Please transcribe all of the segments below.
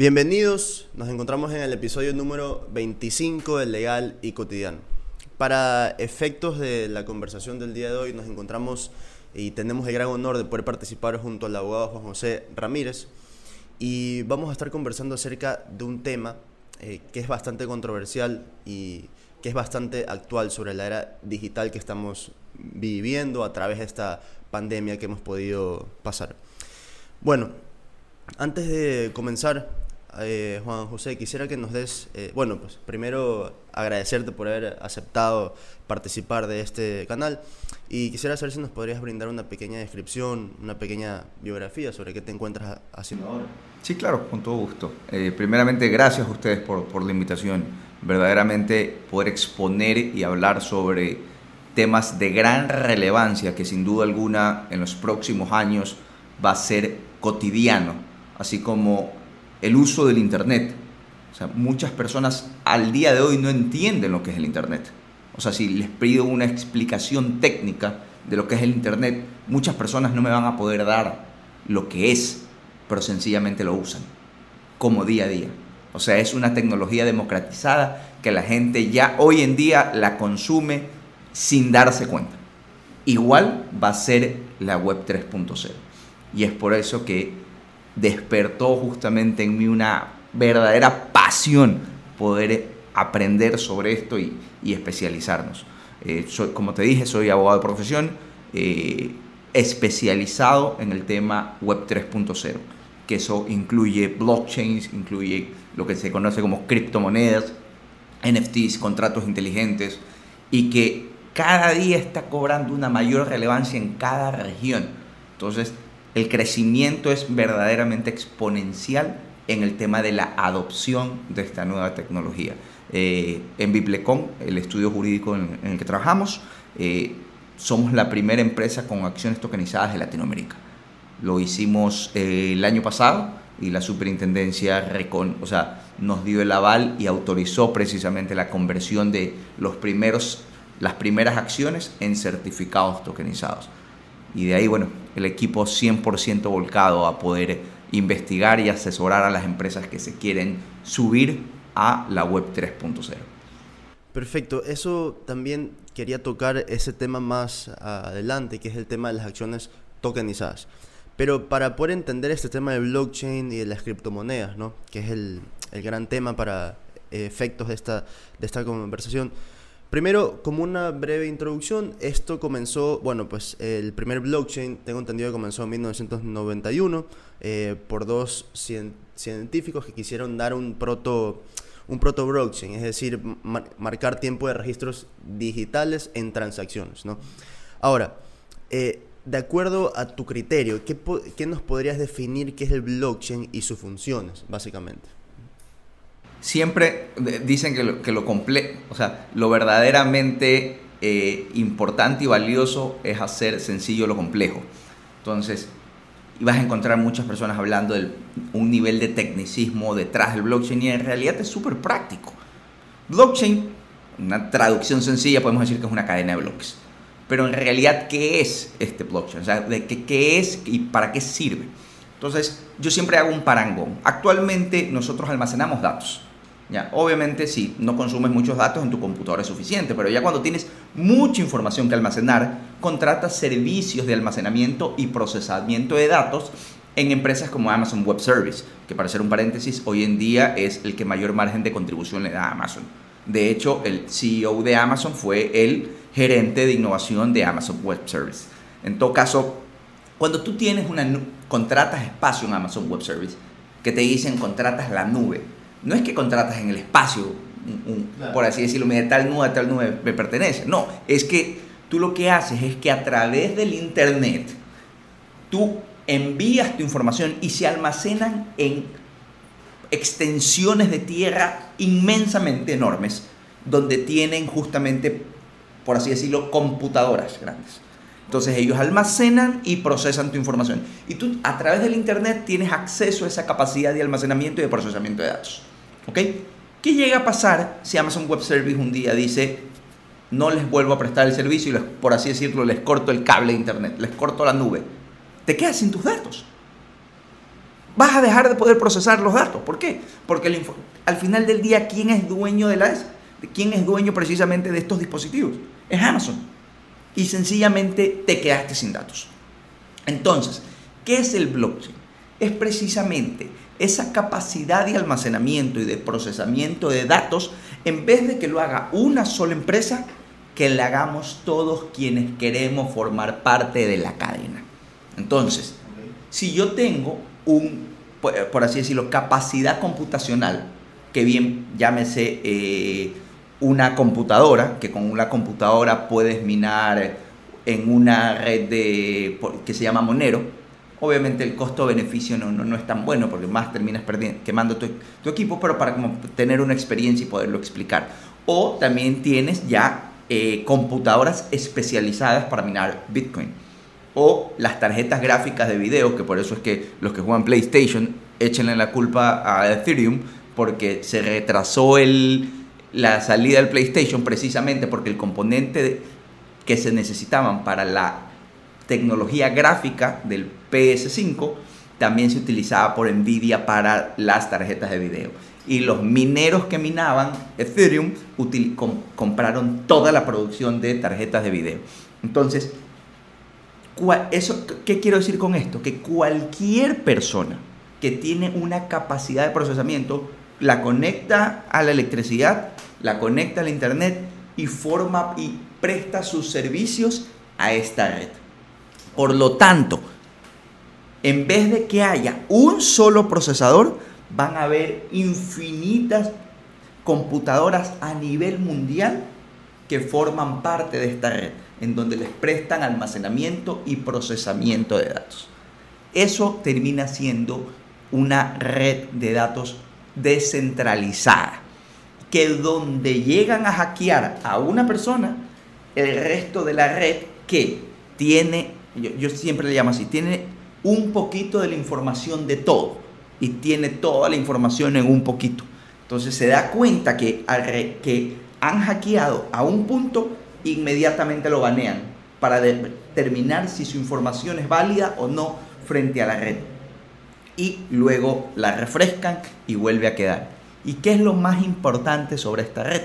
Bienvenidos, nos encontramos en el episodio número 25 del Legal y Cotidiano. Para efectos de la conversación del día de hoy nos encontramos y tenemos el gran honor de poder participar junto al abogado Juan José Ramírez y vamos a estar conversando acerca de un tema eh, que es bastante controversial y que es bastante actual sobre la era digital que estamos viviendo a través de esta pandemia que hemos podido pasar. Bueno, antes de comenzar, eh, Juan José, quisiera que nos des, eh, bueno, pues primero agradecerte por haber aceptado participar de este canal y quisiera saber si nos podrías brindar una pequeña descripción, una pequeña biografía sobre qué te encuentras haciendo ahora. Sí, claro, con todo gusto. Eh, primeramente, gracias a ustedes por, por la invitación. Verdaderamente poder exponer y hablar sobre temas de gran relevancia que sin duda alguna en los próximos años va a ser cotidiano, así como el uso del Internet. O sea, muchas personas al día de hoy no entienden lo que es el Internet. O sea, si les pido una explicación técnica de lo que es el Internet, muchas personas no me van a poder dar lo que es, pero sencillamente lo usan como día a día. O sea, es una tecnología democratizada que la gente ya hoy en día la consume sin darse cuenta. Igual va a ser la web 3.0. Y es por eso que despertó justamente en mí una verdadera pasión poder aprender sobre esto y, especializarnos. Eh, soy, como te dije, soy abogado de profesión, eh, especializado en el tema Web 3.0, que eso incluye blockchains, incluye lo que se conoce como criptomonedas, NFTs, contratos inteligentes, y que cada día está cobrando una mayor relevancia en cada región. Entonces, el crecimiento es verdaderamente exponencial en el tema de la adopción de esta nueva tecnología. Eh, en Biplecom, el estudio jurídico en, el que trabajamos, eh, somos la primera empresa con acciones tokenizadas de Latinoamérica. Lo hicimos eh, el año pasado y la superintendencia recon, o sea, nos dio el aval y autorizó precisamente la conversión de los primeros, las primeras acciones en certificados tokenizados. Y de ahí, bueno, el equipo 100% volcado a poder investigar y asesorar a las empresas que se quieren subir a la web 3.0. Perfecto, eso también quería tocar ese tema más adelante, que es el tema de las acciones tokenizadas. Pero para poder entender este tema de blockchain y de las criptomonedas, ¿no? que es el, el gran tema para efectos de esta, de esta conversación, Primero, como una breve introducción, esto comenzó, bueno, pues el primer blockchain, tengo entendido que comenzó en 1991 eh, por dos científicos que quisieron dar un proto, un proto blockchain, es decir, marcar tiempo de registros digitales en transacciones, ¿no? Ahora, eh, de acuerdo a tu criterio, ¿qué, ¿qué nos podrías definir qué es el blockchain y sus funciones, básicamente? Siempre dicen que lo, que lo o sea, lo verdaderamente eh, importante y valioso es hacer sencillo lo complejo. Entonces, vas a encontrar muchas personas hablando de un nivel de tecnicismo detrás del blockchain y en realidad es súper práctico. Blockchain, una traducción sencilla, podemos decir que es una cadena de bloques. Pero en realidad, ¿qué es este blockchain? O sea, de qué, qué es y para qué sirve? Entonces, yo siempre hago un parangón. Actualmente nosotros almacenamos datos obviamente si no consumes muchos datos en tu computadora es suficiente, pero ya cuando tienes mucha información que almacenar, contratas servicios de almacenamiento y procesamiento de datos en empresas como Amazon Web Service, que para hacer un paréntesis, hoy en día es el que mayor margen de contribución le da a Amazon. De hecho, el CEO de Amazon fue el gerente de innovación de Amazon Web Service. En todo caso, cuando tú tienes una contratas espacio en Amazon Web Service, que te dicen contratas la nube, no es que contratas en el espacio, por así decirlo, de tal nube a tal nube me pertenece. No, es que tú lo que haces es que a través del Internet tú envías tu información y se almacenan en extensiones de tierra inmensamente enormes, donde tienen justamente, por así decirlo, computadoras grandes. Entonces ellos almacenan y procesan tu información. Y tú a través del Internet tienes acceso a esa capacidad de almacenamiento y de procesamiento de datos. ¿Ok? ¿Qué llega a pasar si Amazon Web Service un día dice, no les vuelvo a prestar el servicio y por así decirlo, les corto el cable de Internet, les corto la nube? Te quedas sin tus datos. vas a dejar de poder procesar los datos. ¿Por qué? Porque al final del día, ¿quién es dueño de las... ¿Quién es dueño precisamente de estos dispositivos? Es Amazon. Y sencillamente te quedaste sin datos. Entonces, ¿qué es el blockchain? Es precisamente esa capacidad de almacenamiento y de procesamiento de datos, en vez de que lo haga una sola empresa, que la hagamos todos quienes queremos formar parte de la cadena. Entonces, si yo tengo un, por así decirlo, capacidad computacional, que bien llámese eh, una computadora, que con una computadora puedes minar en una red de, que se llama Monero, Obviamente el costo-beneficio no, no, es tan bueno porque más terminas perdiendo, quemando tu, equipo, pero para como tener una experiencia y poderlo explicar. O también tienes ya eh, computadoras especializadas para minar Bitcoin. O las tarjetas gráficas de video, que por eso es que los que juegan PlayStation échenle la culpa a Ethereum porque se retrasó el, la salida del PlayStation precisamente porque el componente que se necesitaban para la tecnología gráfica del PS5 también se utilizaba por Nvidia para las tarjetas de video. Y los mineros que minaban Ethereum compraron toda la producción de tarjetas de video. Entonces, eso, ¿qué quiero decir con esto? Que cualquier persona que tiene una capacidad de procesamiento la conecta a la electricidad, la conecta al internet y forma y presta sus servicios a esta red. Por lo tanto, en vez de que haya un solo procesador, van a haber infinitas computadoras a nivel mundial que forman parte de esta red, en donde les prestan almacenamiento y procesamiento de datos. Eso termina siendo una red de datos descentralizada, que donde llegan a hackear a una persona, el resto de la red que tiene yo, siempre le llamo así, tiene un poquito de la información de todo y tiene toda la información en un poquito. Entonces se da cuenta que, que han hackeado a un punto, inmediatamente lo banean para determinar si su información es válida o no frente a la red. Y luego la refrescan y vuelve a quedar. ¿Y qué es lo más importante sobre esta red?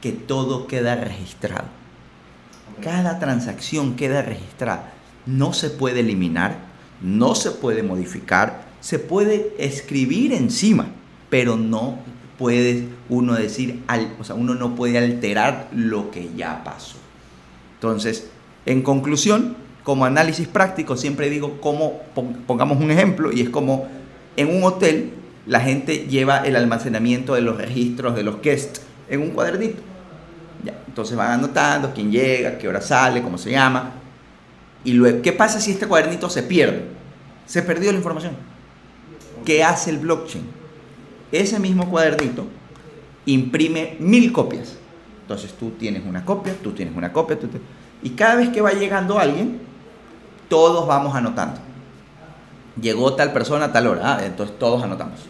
Que todo queda registrado. Cada transacción queda registrada no se puede eliminar, no se puede modificar, se puede escribir encima, pero no puede uno decir, o sea, uno no puede alterar lo que ya pasó. Entonces, en conclusión, como análisis práctico, siempre digo cómo, pongamos un ejemplo, y es como en un hotel la gente lleva el almacenamiento de los registros de los guests en un cuadernito. entonces van anotando quién llega, qué hora sale, cómo se llama, y luego, ¿qué pasa si este cuadernito se pierde? Se perdió la información. ¿Qué hace el blockchain? Ese mismo cuadernito imprime mil copias. Entonces tú tienes una copia, tú tienes una copia, y cada vez que va llegando alguien, todos vamos anotando. Llegó tal persona a tal hora, ah, entonces todos anotamos.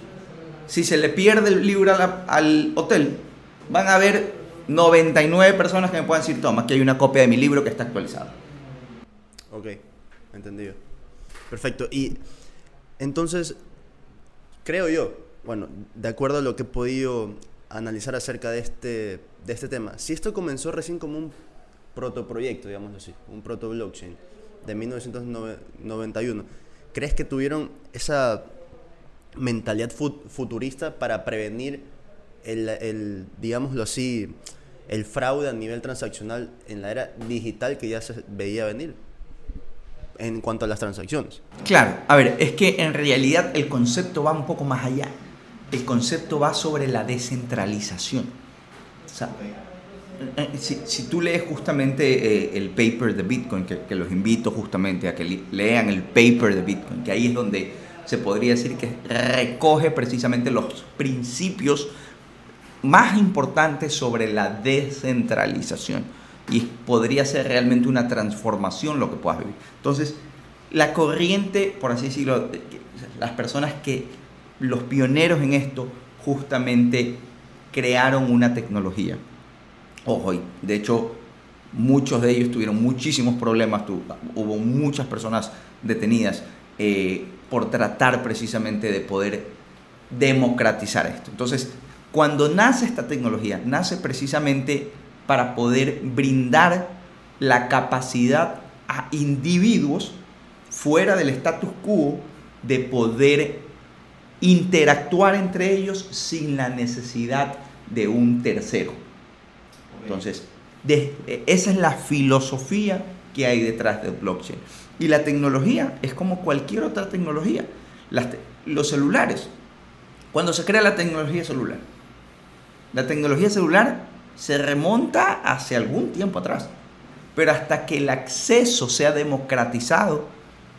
Si se le pierde el libro al, hotel, van a haber 99 personas que me puedan decir, toma, aquí hay una copia de mi libro que está actualizada. Ok, entendido. Perfecto. Y entonces, creo yo, bueno, de acuerdo a lo que he podido analizar acerca de este, de este tema, si esto comenzó recién como un protoproyecto, digamos así, un proto blockchain de 1991, ¿crees que tuvieron esa mentalidad futurista para prevenir el, el, digámoslo así, el fraude a nivel transaccional en la era digital que ya se veía venir? En cuanto a las transacciones. Claro, a ver, es que en realidad el concepto va un poco más allá. El concepto va sobre la descentralización. O sea, eh, si, si, tú lees justamente eh, el paper de Bitcoin, que, que, los invito justamente a que lean el paper de Bitcoin, que ahí es donde se podría decir que recoge precisamente los principios más importantes sobre la descentralización y podría ser realmente una transformación lo que puedas vivir. Entonces, la corriente, por así decirlo, las personas que, los pioneros en esto, justamente crearon una tecnología. Ojo, de hecho, muchos de ellos tuvieron muchísimos problemas, hubo muchas personas detenidas eh, por tratar precisamente de poder democratizar esto. Entonces, cuando nace esta tecnología, nace precisamente para poder brindar la capacidad a individuos fuera del status quo de poder interactuar entre ellos sin la necesidad de un tercero. Entonces, esa es la filosofía que hay detrás del blockchain. Y la tecnología es como cualquier otra tecnología. los celulares. Cuando se crea la tecnología celular, la tecnología celular se remonta hace algún tiempo atrás. Pero hasta que el acceso sea democratizado,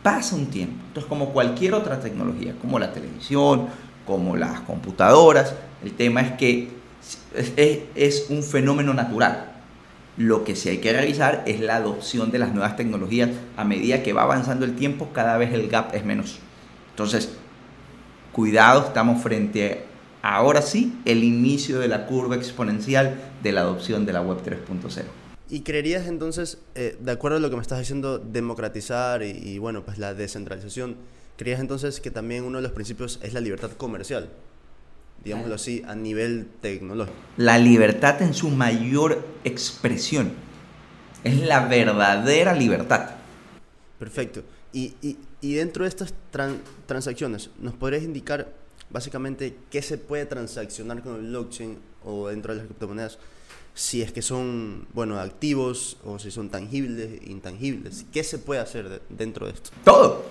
pasa un tiempo. Entonces, como cualquier otra tecnología, como la televisión, como las computadoras, el tema es que es, un fenómeno natural. Lo que sí hay que realizar es la adopción de las nuevas tecnologías. A medida que va avanzando el tiempo, cada vez el gap es menos. Entonces, cuidado, estamos frente ahora sí, el inicio de la curva exponencial de la adopción de la web 3.0. ¿Y creerías entonces, eh, de acuerdo a lo que me estás diciendo, democratizar y, y, bueno, pues la descentralización, creías entonces que también uno de los principios es la libertad comercial? Digámoslo así, a nivel tecnológico. La libertad en su mayor expresión. Es la verdadera libertad. Perfecto. Y, y, y dentro de estas transacciones, ¿nos podrías indicar básicamente qué se puede transaccionar con el blockchain o dentro de las criptomonedas? si es que son, bueno, activos o si son tangibles, intangibles. ¿Qué se puede hacer dentro de esto? Todo.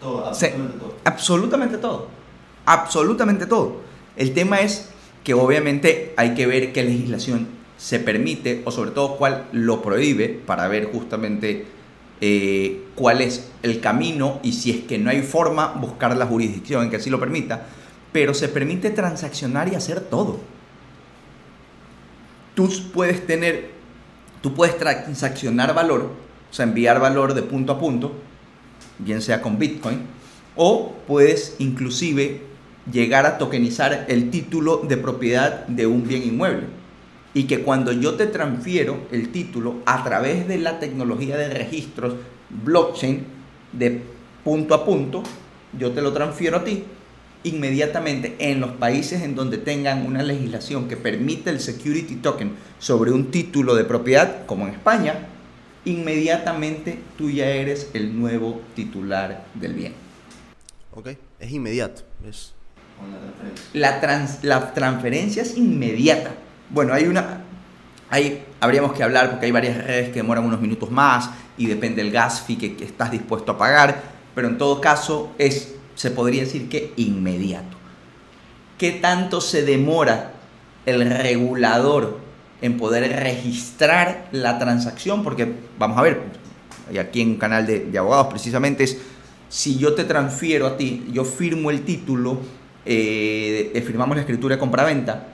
Todo, absolutamente todo. Absolutamente todo. Absolutamente todo. El tema es que obviamente hay que ver qué legislación se permite o sobre todo cuál lo prohíbe para ver justamente eh, cuál es el camino y si es que no hay forma buscar la jurisdicción en que así lo permita, pero se permite transaccionar y hacer todo tú puedes tener, tú puedes transaccionar valor, o sea, enviar valor de punto a punto, bien sea con Bitcoin, o puedes inclusive llegar a tokenizar el título de propiedad de un bien inmueble. Y que cuando yo te transfiero el título a través de la tecnología de registros blockchain de punto a punto, yo te lo transfiero a ti inmediatamente en los países en donde tengan una legislación que permite el security token sobre un título de propiedad, como en España, inmediatamente tú ya eres el nuevo titular del bien. Ok, es inmediato. Es... La, trans, la transferencia es inmediata. Bueno, hay una... Hay, habríamos que hablar porque hay varias redes que demoran unos minutos más y depende del gas fee que estás dispuesto a pagar, pero en todo caso es se podría decir que inmediato. ¿Qué tanto se demora el regulador en poder registrar la transacción? Porque vamos a ver, y aquí en un canal de, abogados precisamente es, si yo te transfiero a ti, yo firmo el título, eh, firmamos la escritura de compraventa,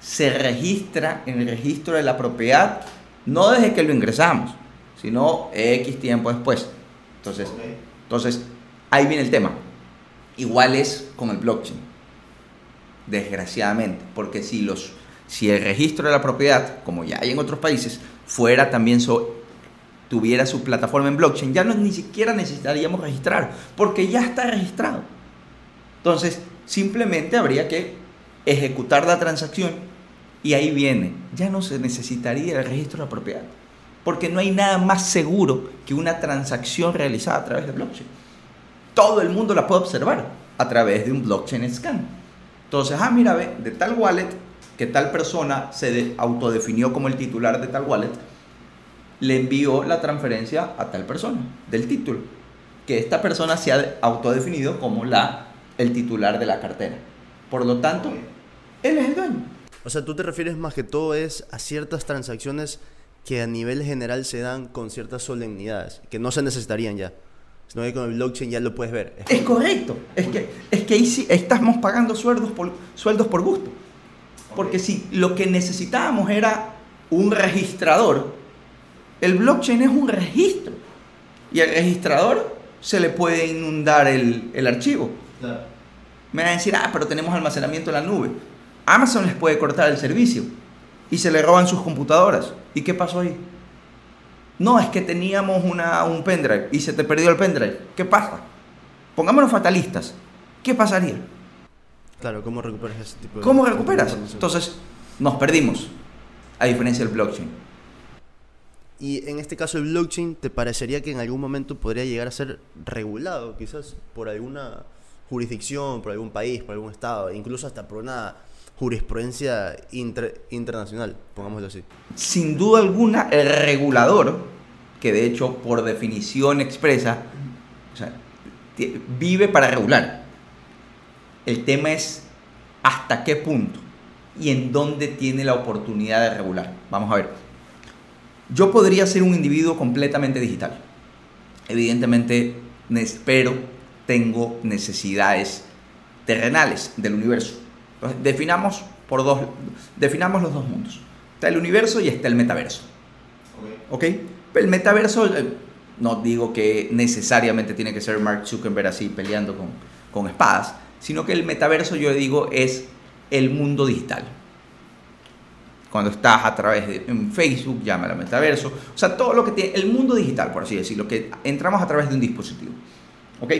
se registra en el registro de la propiedad, no desde que lo ingresamos, sino X tiempo después. Entonces, entonces ahí viene el tema igual es con el blockchain. Desgraciadamente, porque si los si el registro de la propiedad, como ya hay en otros países, fuera también tuviera su plataforma en blockchain, ya no ni siquiera necesitaríamos registrar, porque ya está registrado. Entonces, simplemente habría que ejecutar la transacción y ahí viene, ya no se necesitaría el registro de la propiedad, porque no hay nada más seguro que una transacción realizada a través de blockchain todo el mundo la puede observar a través de un blockchain scan. Entonces, ah, mira, ve, de tal wallet, que tal persona se autodefinió como el titular de tal wallet, le envió la transferencia a tal persona del título. Que esta persona se ha autodefinido como la, el titular de la cartera. Por lo tanto, él es el dueño. O sea, tú te refieres más que todo es a ciertas transacciones que a nivel general se dan con ciertas solemnidades, que no se necesitarían ya sino que con el blockchain ya lo puedes ver. Es correcto. Es que, es que ahí sí estamos pagando sueldos por, sueldos por gusto. Porque si lo que necesitábamos era un registrador, el blockchain es un registro. Y al registrador se le puede inundar el, el archivo. Me van a decir, ah, pero tenemos almacenamiento en la nube. Amazon les puede cortar el servicio y se le roban sus computadoras. ¿Y qué pasó ahí? No, es que teníamos una, un pendrive y se te perdió el pendrive. ¿Qué pasa? pongámonos fatalistas, ¿qué pasaría? Claro, ¿cómo recuperas ese tipo de ¿Cómo recuperas? Entonces, nos perdimos, a diferencia del blockchain. Y en este caso el blockchain, ¿te parecería que en algún momento podría llegar a ser regulado quizás por alguna jurisdicción, por algún país, por algún estado, incluso hasta por una jurisprudencia inter- internacional, pongámoslo así? Sin duda alguna, el regulador, que de hecho por definición expresa, vive para regular. El tema es hasta qué punto y en dónde tiene la oportunidad de regular. Vamos a ver. Yo podría ser un individuo completamente digital. Evidentemente, nes- pero tengo necesidades terrenales del universo. Entonces, definamos, por dos, definamos los dos mundos. Está el universo y está el metaverso. ¿Ok? El metaverso, eh, no digo que necesariamente tiene que ser Mark Zuckerberg así peleando con, con espadas, sino que el metaverso, yo digo, es el mundo digital. Cuando estás a través de en Facebook, llámalo metaverso. O sea, todo lo que tiene, el mundo digital, por así decirlo, que entramos a través de un dispositivo. ¿Ok?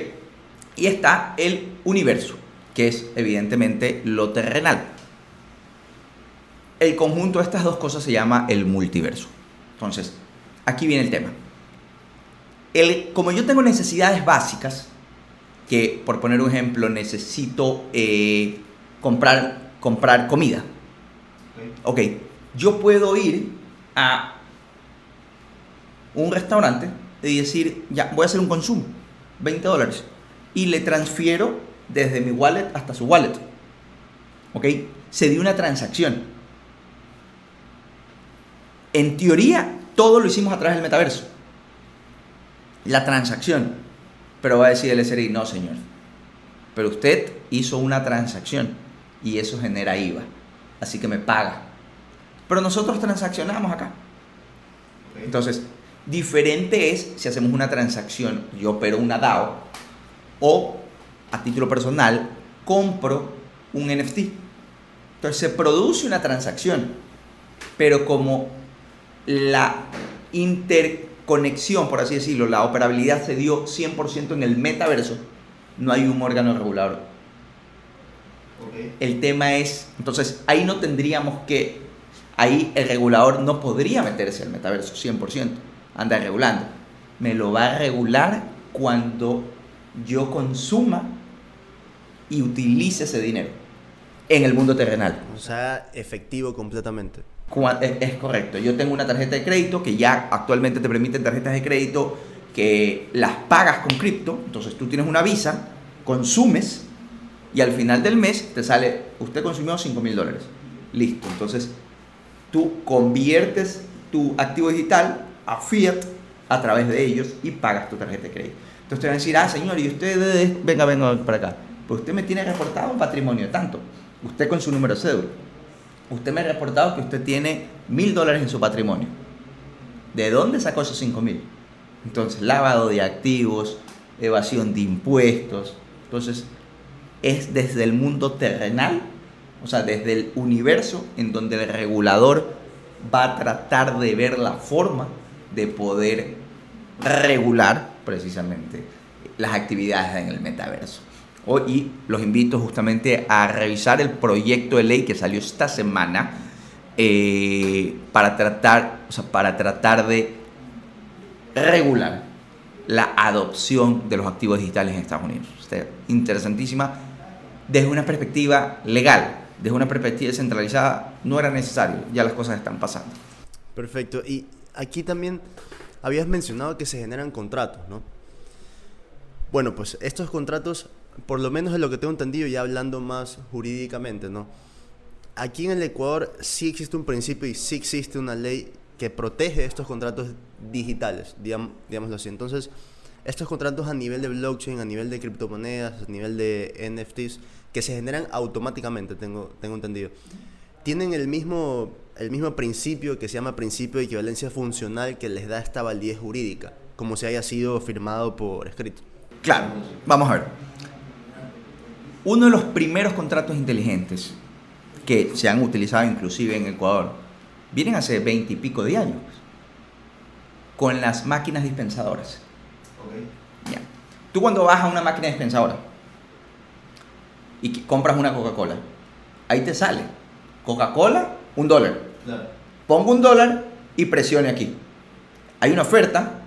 Y está el universo, que es evidentemente lo terrenal. El conjunto de estas dos cosas se llama el multiverso. Entonces, aquí viene el tema. El, como yo tengo necesidades básicas, que por poner un ejemplo, necesito eh, comprar, comprar comida. Ok, yo puedo ir a un restaurante y decir, ya, voy a hacer un consumo, 20 dólares, y le transfiero desde mi wallet hasta su wallet. Ok, se dio una transacción. En teoría, todo lo hicimos a través del metaverso. La transacción. Pero va a decir el SRI, no señor. Pero usted hizo una transacción y eso genera IVA. Así que me paga. Pero nosotros transaccionamos acá. Entonces, diferente es si hacemos una transacción, yo opero una DAO, o a título personal, compro un NFT. Entonces se produce una transacción, pero como la interconexión, por así decirlo, la operabilidad se dio 100% en el metaverso, no hay un órgano regulador. El tema es, entonces ahí no tendríamos que, ahí el regulador no podría meterse al metaverso 100%, anda regulando. Me lo va a regular cuando yo consuma y utilice ese dinero en el mundo terrenal. O sea, efectivo completamente. Es, correcto. Yo tengo una tarjeta de crédito que ya actualmente te permiten tarjetas de crédito que las pagas con cripto. Entonces tú tienes una visa, consumes y al final del mes te sale, usted consumió 5 mil dólares. Listo. Entonces tú conviertes tu activo digital a fiat a través de ellos y pagas tu tarjeta de crédito. Entonces te van a decir, ah, señor, y usted, venga, venga para acá. Pues usted me tiene reportado un patrimonio de tanto. Usted con su número de cédula. Usted me ha reportado que usted tiene mil dólares en su patrimonio. ¿De dónde sacó esos cinco mil? Entonces, lavado de activos, evasión de impuestos. Entonces, es desde el mundo terrenal, o sea, desde el universo en donde el regulador va a tratar de ver la forma de poder regular precisamente las actividades en el metaverso. O- Y los invito justamente a revisar el proyecto de ley que salió esta semana eh, para, tratar, o sea, para tratar de regular la adopción de los activos digitales en Estados Unidos. Está interesantísima. Desde una perspectiva legal, desde una perspectiva descentralizada, no era necesario. Ya las cosas están pasando. Perfecto. Y aquí también habías mencionado que se generan contratos, ¿no? Bueno, pues estos contratos, por lo menos de lo que tengo entendido, ya hablando más jurídicamente, ¿no? Aquí en el Ecuador sí existe un principio y sí existe una ley que protege estos contratos digitales, digam- digámoslo así. Entonces, estos contratos a nivel de blockchain, a nivel de criptomonedas, a nivel de NFTs, que se generan automáticamente, tengo, tengo entendido tienen el mismo, el mismo principio que se llama principio de equivalencia funcional que les da esta validez jurídica, como si haya sido firmado por escrito. Claro, vamos a ver. Uno de los primeros contratos inteligentes que se han utilizado inclusive en Ecuador vienen hace veinte y pico de años, con las máquinas dispensadoras. Ya. Tú cuando vas a una máquina dispensadora y compras una Coca-Cola, ahí te sale Coca-Cola, un dólar. Claro. Pongo un dólar y presione aquí. Hay una oferta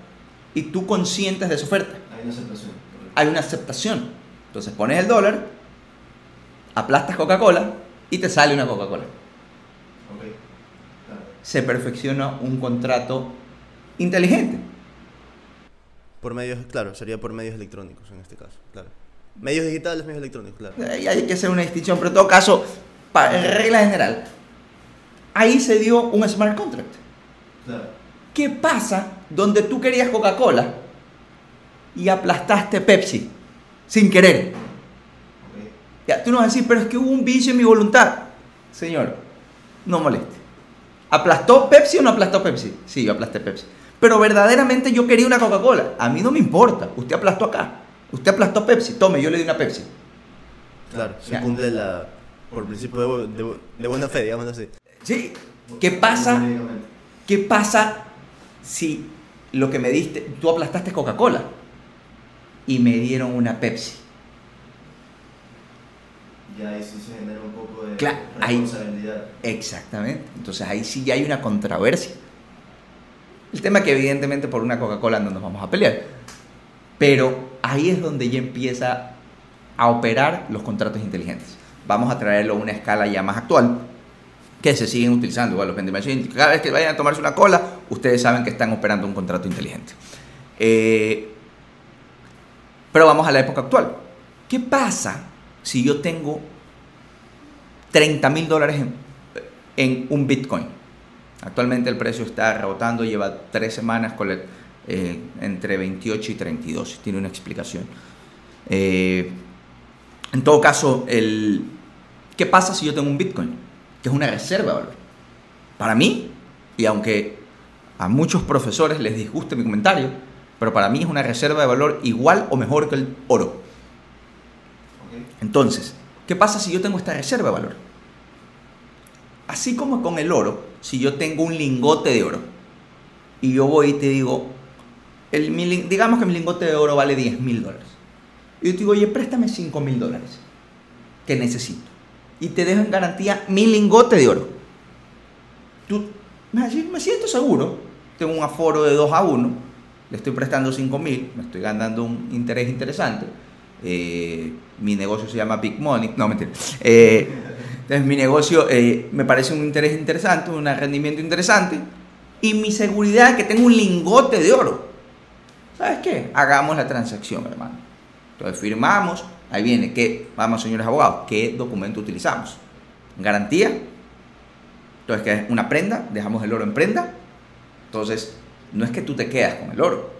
y tú consientes de esa oferta. Hay una aceptación. Hay una aceptación. Entonces pones el dólar, aplastas Coca-Cola y te sale una Coca-Cola. Claro. Se perfecciona un contrato inteligente. Por medios, claro, sería por medios electrónicos en este caso, claro. Medios digitales, medios electrónicos, claro. Ahí hay que hacer una distinción, pero en todo caso, pa- en regla general, ahí se dio un smart contract. Claro. ¿Qué pasa donde tú querías Coca-Cola y aplastaste Pepsi sin querer? Ya, tú nos vas a decir, pero es que hubo un vicio en mi voluntad. Señor, no moleste. ¿Aplastó Pepsi o no aplastó Pepsi? Sí, yo aplasté Pepsi. Pero verdaderamente yo quería una Coca-Cola. A mí no me importa. Usted aplastó acá. Usted aplastó Pepsi. Tome, yo le di una Pepsi. Claro, se Ya. cumple la, por principio de buena fe, digamos así. Sí. ¿Qué pasa? ¿Qué pasa si lo que me diste, tú aplastaste Coca-Cola y me dieron una Pepsi? Ya ahí sí se genera un poco de Claro, ahí- responsabilidad. Exactamente. Entonces ahí sí ya hay una controversia. El tema que evidentemente por una Coca-Cola no nos vamos a pelear. Pero ahí es donde ya empieza a operar los contratos inteligentes. Vamos a traerlo a una escala ya más actual, que se siguen utilizando igual los vending machines. Cada vez que vayan a tomarse una cola, ustedes saben que están operando un contrato inteligente. Eh, pero vamos a la época actual. ¿Qué pasa si yo tengo 30 mil dólares en, un Bitcoin? Actualmente el precio está rebotando, lleva tres semanas con eh, entre 28 y 32. Tiene una explicación. Eh, en todo caso, el, ¿qué pasa si yo tengo un Bitcoin? Que es una reserva de valor. Para mí, y aunque a muchos profesores les disguste mi comentario, pero para mí es una reserva de valor igual o mejor que el oro. Entonces, ¿qué pasa si yo tengo esta reserva de valor? Así como con el oro, si yo tengo un lingote de oro y yo voy y te digo, el, digamos que mi lingote de oro vale 10 mil dólares. Y yo te digo, oye, préstame 5 mil dólares que necesito. Y te dejo en garantía mi lingote de oro. Tú me me siento seguro, tengo un aforo de 2 a 1, le estoy prestando 5 mil, me estoy ganando un interés interesante. Eh, mi negocio se llama Big Money, no mentira. Eh, entonces mi negocio eh, me parece un interés interesante, un rendimiento interesante y mi seguridad es que tengo un lingote de oro. ¿Sabes qué? Hagamos la transacción, hermano. Entonces firmamos, ahí viene, ¿qué? Vamos, señores abogados, ¿qué documento utilizamos? Garantía. Entonces, ¿qué es una prenda? Dejamos el oro en prenda. Entonces, no es que tú te quedas con el oro.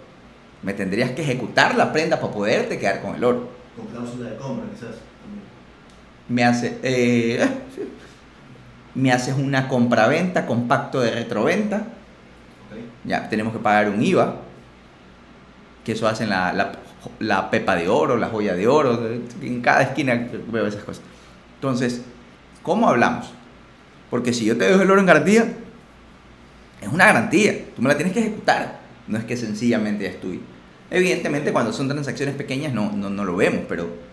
Me tendrías que ejecutar la prenda para poderte quedar con el oro. Con cláusula de compra, quizás. me hace eh, sí. me haces una compraventa con pacto de retroventa ya tenemos que pagar un IVA que eso hacen la, la, la pepa de oro la joya de oro en cada esquina veo esas cosas entonces ¿cómo hablamos? porque si yo te dejo el oro en garantía es una garantía tú me la tienes que ejecutar no es que sencillamente ya es tuyo evidentemente cuando son transacciones pequeñas no, no, no lo vemos pero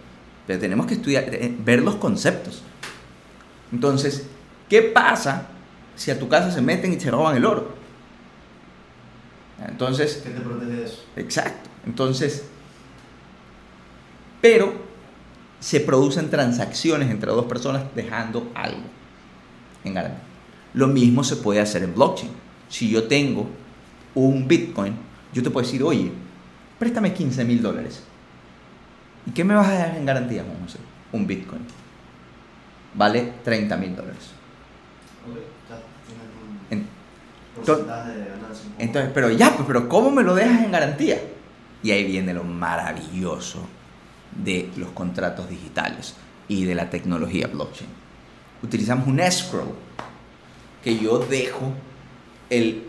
pero tenemos que estudiar, eh, ver los conceptos. Entonces, ¿qué pasa si a tu casa se meten y se roban el oro? Entonces, ¿Qué te protege de eso? exacto. Entonces, pero se producen transacciones entre dos personas dejando algo en garantía. Lo mismo se puede hacer en blockchain. Si yo tengo un Bitcoin, yo te puedo decir, oye, préstame 15 mil dólares. ¿Y qué me vas a dejar en garantía, Juan José? Un Bitcoin. Vale 30 mil dólares. Entonces, pero ya, pues, pero ¿cómo me lo dejas en garantía? Y ahí viene lo maravilloso de los contratos digitales y de la tecnología blockchain. Utilizamos un escrow que yo dejo el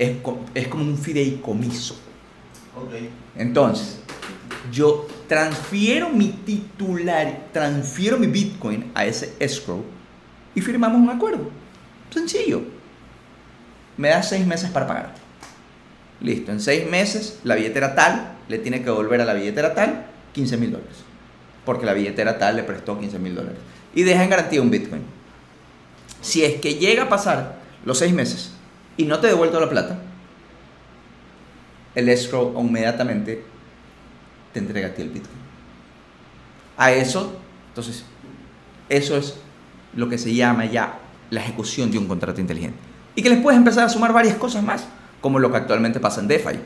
es, es como un fideicomiso. Entonces, yo transfiero mi titular, transfiero mi Bitcoin a ese escrow y firmamos un acuerdo. Sencillo. Me das seis meses para pagar. Listo, en seis meses la billetera tal le tiene que devolver a la billetera tal 15 mil dólares. Porque la billetera tal le prestó 15 mil dólares. Y deja en garantía un Bitcoin. Si es que llega a pasar los seis meses y no te he devuelto la plata, el escrow inmediatamente te entrega a ti el Bitcoin. A eso, entonces, eso es lo que se llama ya la ejecución de un contrato inteligente. Y que les puedes empezar a sumar varias cosas más, como lo que actualmente pasa en DeFi.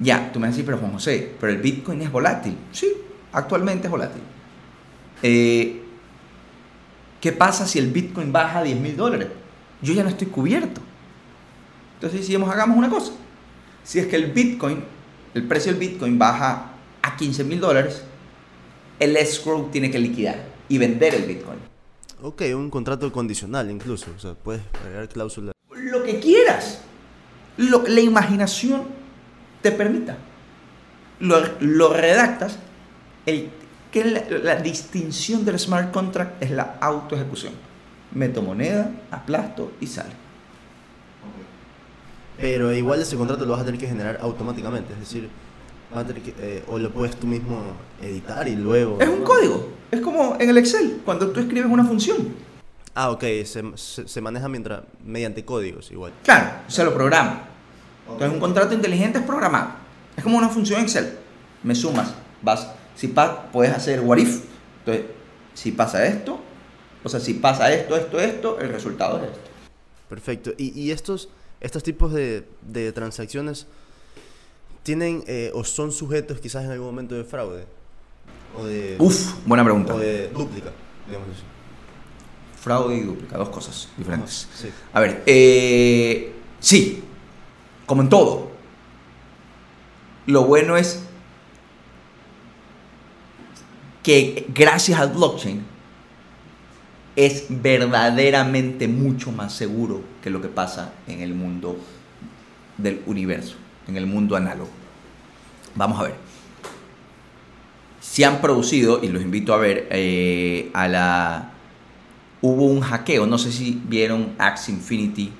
Ya, tú me decís, pero Juan José, pero el Bitcoin es volátil. Sí, actualmente es volátil. Eh, ¿Qué pasa si el Bitcoin baja a 10 mil dólares? Yo ya no estoy cubierto. Entonces decimos, hagamos una cosa. Si es que el Bitcoin, el precio del Bitcoin baja a 15 mil dólares, el escrow tiene que liquidar y vender el Bitcoin. Ok, un contrato condicional incluso. O sea, puedes agregar cláusulas. Lo que quieras. Lo la imaginación te permita. Lo, lo redactas. El, que la, la distinción del smart contract es la autoejecución. Meto moneda, aplasto y sale. Pero igual ese contrato lo vas a tener que generar automáticamente. Es decir, vas a tener que, eh, o lo puedes tú mismo editar y luego... Es un código. Es como en el Excel, cuando tú escribes una función. Ah, ok. Se, se, se maneja mientras, mediante códigos igual. Claro, se lo programa. Entonces un contrato inteligente es programado. Es como una función Excel. Me sumas, vas, si pa puedes hacer what if. Entonces, si pasa esto, o sea, si pasa esto, esto, esto, el resultado es esto. Perfecto. Y, y estos, estos tipos de, de transacciones tienen eh, o son sujetos quizás en algún momento de fraude. O de, Uf, buena pregunta. o de dúplica, digamos así. Fraude y dúplica, dos cosas diferentes. Sí. A ver, eh, sí, como en todo. Lo bueno es que gracias al blockchain es verdaderamente mucho más seguro que lo que pasa en el mundo del universo, en el mundo análogo. Vamos a ver. Se han producido, y los invito a ver, eh, a la... Hubo un hackeo, no sé si vieron Axe Infinity,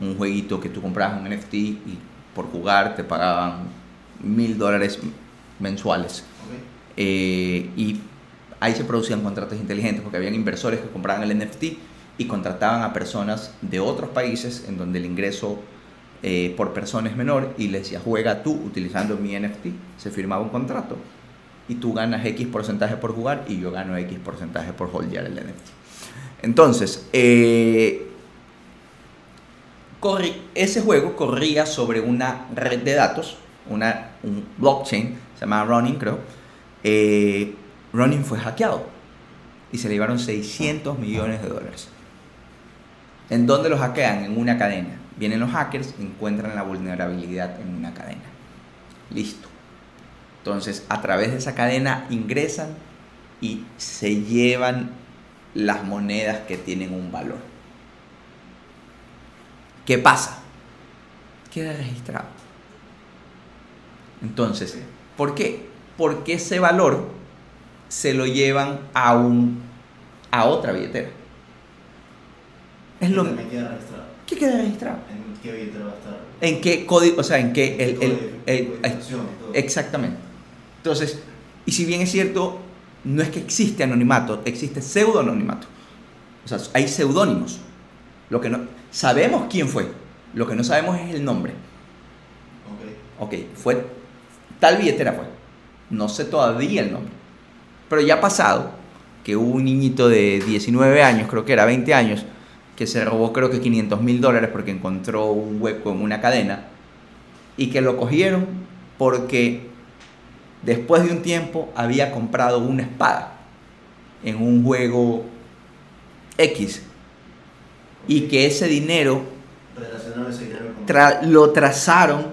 un jueguito que tú comprabas un NFT y por jugar te pagaban mil dólares mensuales. Eh, y ahí se producían contratos inteligentes porque habían inversores que compraban el NFT y contrataban a personas de otros países en donde el ingreso eh, por persona es menor y le decía juega tú utilizando mi NFT, se firmaba un contrato y tú ganas X porcentaje por jugar y yo gano X porcentaje por holdear el NFT. Entonces, eh, ese juego corría sobre una red de datos, una, un blockchain, se llama Ronin creo. Eh, Ronin fue hackeado y se le llevaron 600 millones de dólares. ¿En dónde los hackean? En una cadena. Vienen los hackers, encuentran la vulnerabilidad en una cadena. Listo. Entonces, a través de esa cadena ingresan y se llevan las monedas que tienen un valor. ¿Qué pasa? Queda registrado. Entonces, ¿por qué? Porque ese valor se lo llevan a un a otra billetera. Es lo Me queda registrado. ¿Qué queda registrado? ¿En qué billetera va a estar? ¿En qué código? O sea, en qué el, el- el- exactamente. Entonces, y si bien es cierto, no es que existe anonimato, existe pseudoanonimato. O sea, hay seudónimos. Lo que no sabemos quién fue, lo que no sabemos es el nombre. Ok. Ok, fue tal billetera fue. No sé todavía el nombre. Pero ya ha pasado que hubo un niñito de 19 años, creo que era 20 años, que se robó creo que 500 mil dólares porque encontró un hueco en una cadena y que lo cogieron porque después de un tiempo había comprado una espada en un juego X y que ese dinero Relacionar ese dinero con... tra- lo trazaron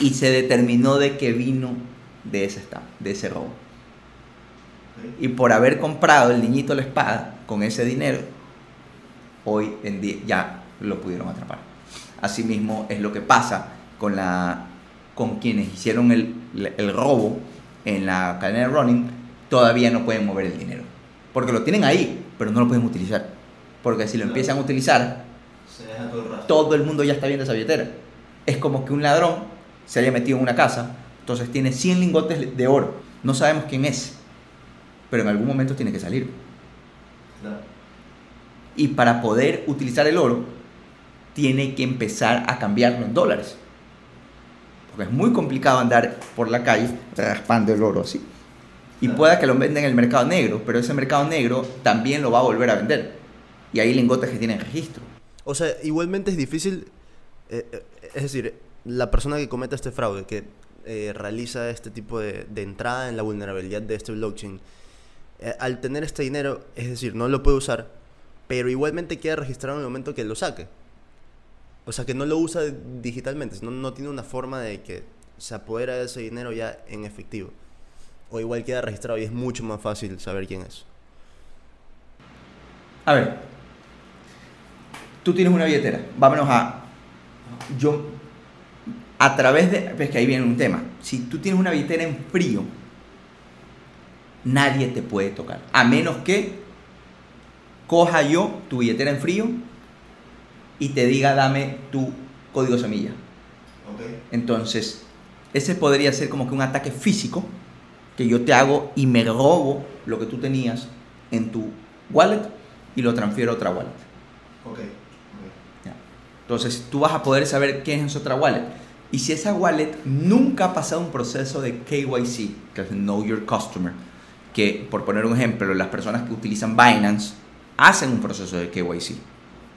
y se determinó de que vino de ese de ese robo. Y por haber comprado el niñito la espada con ese dinero, hoy en día ya lo pudieron atrapar. Asimismo es lo que pasa con la con quienes hicieron el, el robo en la cadena de running, todavía no pueden mover el dinero. Porque lo tienen ahí, pero no lo pueden utilizar. Porque si lo Claro. empiezan a utilizar, Se deja todo el todo el mundo ya está viendo esa billetera. Es como que un ladrón se haya metido en una casa, Entonces tiene 100 lingotes de oro. No sabemos quién es, pero en algún momento tiene que salir. Y para poder utilizar el oro, tiene que empezar a cambiarlo en dólares. Porque es muy complicado andar por la calle raspando el oro así. Y pueda que lo venda en el mercado negro, pero ese mercado negro también lo va a volver a vender. Y hay lingotes que tienen registro. O sea, igualmente es difícil, eh, eh, es decir, la persona que comete este fraude, que eh, realiza este tipo de, entrada en la vulnerabilidad de este blockchain, al tener este dinero, es decir, no lo puede usar, pero igualmente queda registrado en el momento que lo saque. O sea, que no lo usa digitalmente, no, no tiene una forma de que se apodera de ese dinero ya en efectivo. O igual queda registrado y es mucho más fácil saber quién es. A ver, tú tienes una billetera, vámonos a... Yo, a través de... Es que ahí viene un tema. Si tú tienes una billetera en frío, nadie te puede tocar. A menos que coja yo tu billetera en frío y te diga dame tu código semilla. Entonces, ese podría ser como que un ataque físico que yo te hago y me robo lo que tú tenías en tu wallet y lo transfiero a otra wallet. Entonces, tú vas a poder saber quién es esa otra wallet. Y si esa wallet nunca ha pasado un proceso de KYC, que es Know Your Customer, que por poner un ejemplo, las personas que utilizan Binance hacen un proceso de KYC.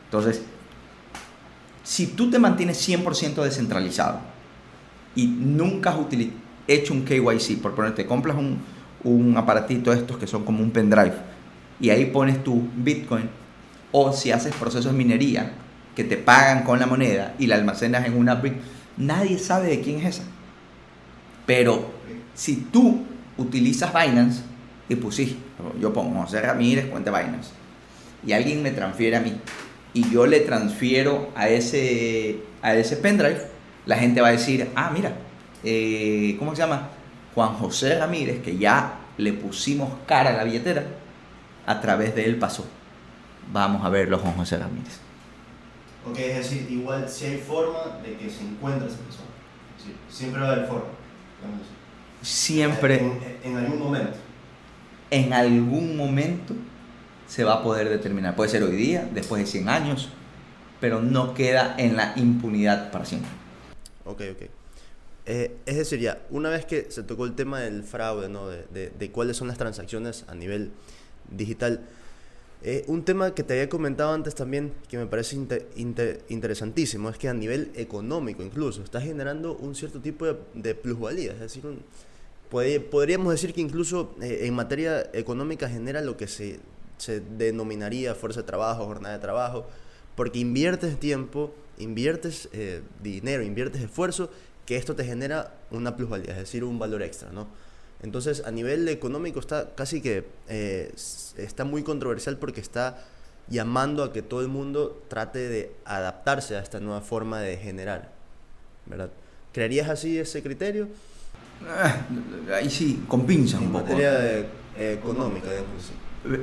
Entonces, si tú te mantienes 100% descentralizado y nunca has hecho un KYC, por ponerte, compras un, un aparatito de estos que son como un pendrive y ahí pones tu Bitcoin, o si haces procesos de minería que te pagan con la moneda y la almacenas en una brick, nadie sabe de quién es esa. Pero si tú utilizas Binance, y pues sí, yo pongo José Ramírez, cuenta Binance, y alguien me transfiere a mí, y yo le transfiero a ese, a ese pendrive, la gente va a decir, ah, mira, eh, ¿cómo se llama? Juan José Ramírez, que ya le pusimos cara a la billetera, a través de él pasó. Vamos a verlo, Juan José Ramírez. Ok, es decir, igual si hay forma de que se encuentre esa persona. siempre va a haber forma. Siempre. En, en algún momento. En algún momento se va a poder determinar. Puede ser hoy día, después de 100 años, pero no queda en la impunidad para siempre. Ok, ok. Eh, es decir, ya, una vez que se tocó el tema del fraude, ¿no? de, cuáles son las transacciones a nivel digital, eh, un tema que te había comentado antes también, que me parece interesantísimo, es que a nivel económico incluso, está generando un cierto tipo de, de plusvalía, es decir, podríamos decir que incluso eh, en materia económica genera lo que se se denominaría fuerza de trabajo, jornada de trabajo, porque inviertes tiempo, inviertes eh, dinero, inviertes esfuerzo, que esto te genera una plusvalía, es decir, un valor extra, ¿no? Entonces, a nivel económico está casi que eh, está muy controversial porque está llamando a que todo el mundo trate de adaptarse a esta nueva forma de generar, ¿verdad? ¿Creerías así ese criterio? Ah, ahí sí, con un poco. En materia económica, digamos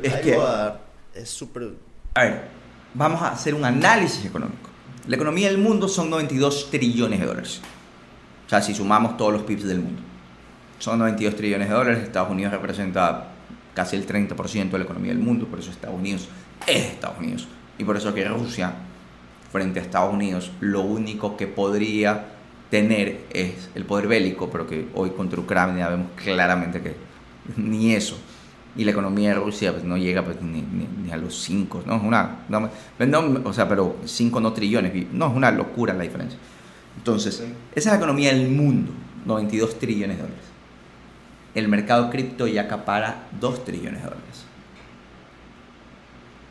es que... es súper... A ver, vamos a hacer un análisis económico. La economía del mundo son 92 trillones de dólares. O sea, si sumamos todos los PIBs del mundo. Son 92 trillones de dólares. Estados Unidos representa casi el 30% de la economía del mundo. Por eso Estados Unidos es Estados Unidos. Y por eso que Rusia, frente a Estados Unidos, lo único que podría tener es el poder bélico, pero que hoy contra Ucrania vemos claramente que ni eso y la economía de Rusia pues, no llega pues, ni, ni, a los 5, ¿no? Es una, no, o sea, pero 5 no trillones, no, es una locura la diferencia. Entonces, esa es la economía del mundo, 92 trillones de dólares. El mercado cripto ya acapara 2 trillones de dólares.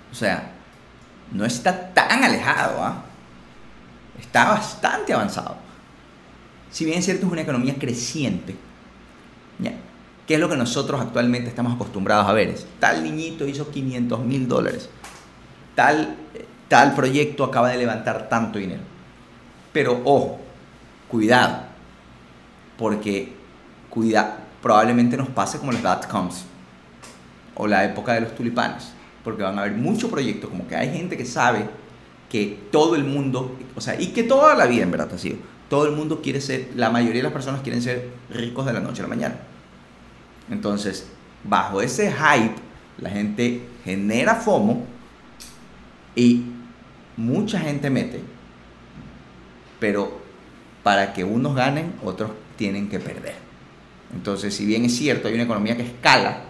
O sea, no está tan alejado, ¿ah? Está bastante avanzado. Si bien es cierto, es una economía creciente. ¿ya? ¿Qué es lo que nosotros actualmente estamos acostumbrados a ver? Es, tal niñito hizo 500 mil dólares. Tal, tal proyecto acaba de levantar tanto dinero. Pero ojo, cuidado. Porque cuida, probablemente nos pase como los dot-coms o la época de los tulipanes. Porque van a haber muchos proyectos, como que hay gente que sabe que todo el mundo, o sea, y que toda la vida en verdad ha sido, todo el mundo quiere ser, la mayoría de las personas quieren ser ricos de la noche a la mañana. Entonces, bajo ese hype, la gente genera FOMO y mucha gente mete, pero para que unos ganen, otros tienen que perder. Entonces, si bien es cierto, hay una economía que escala,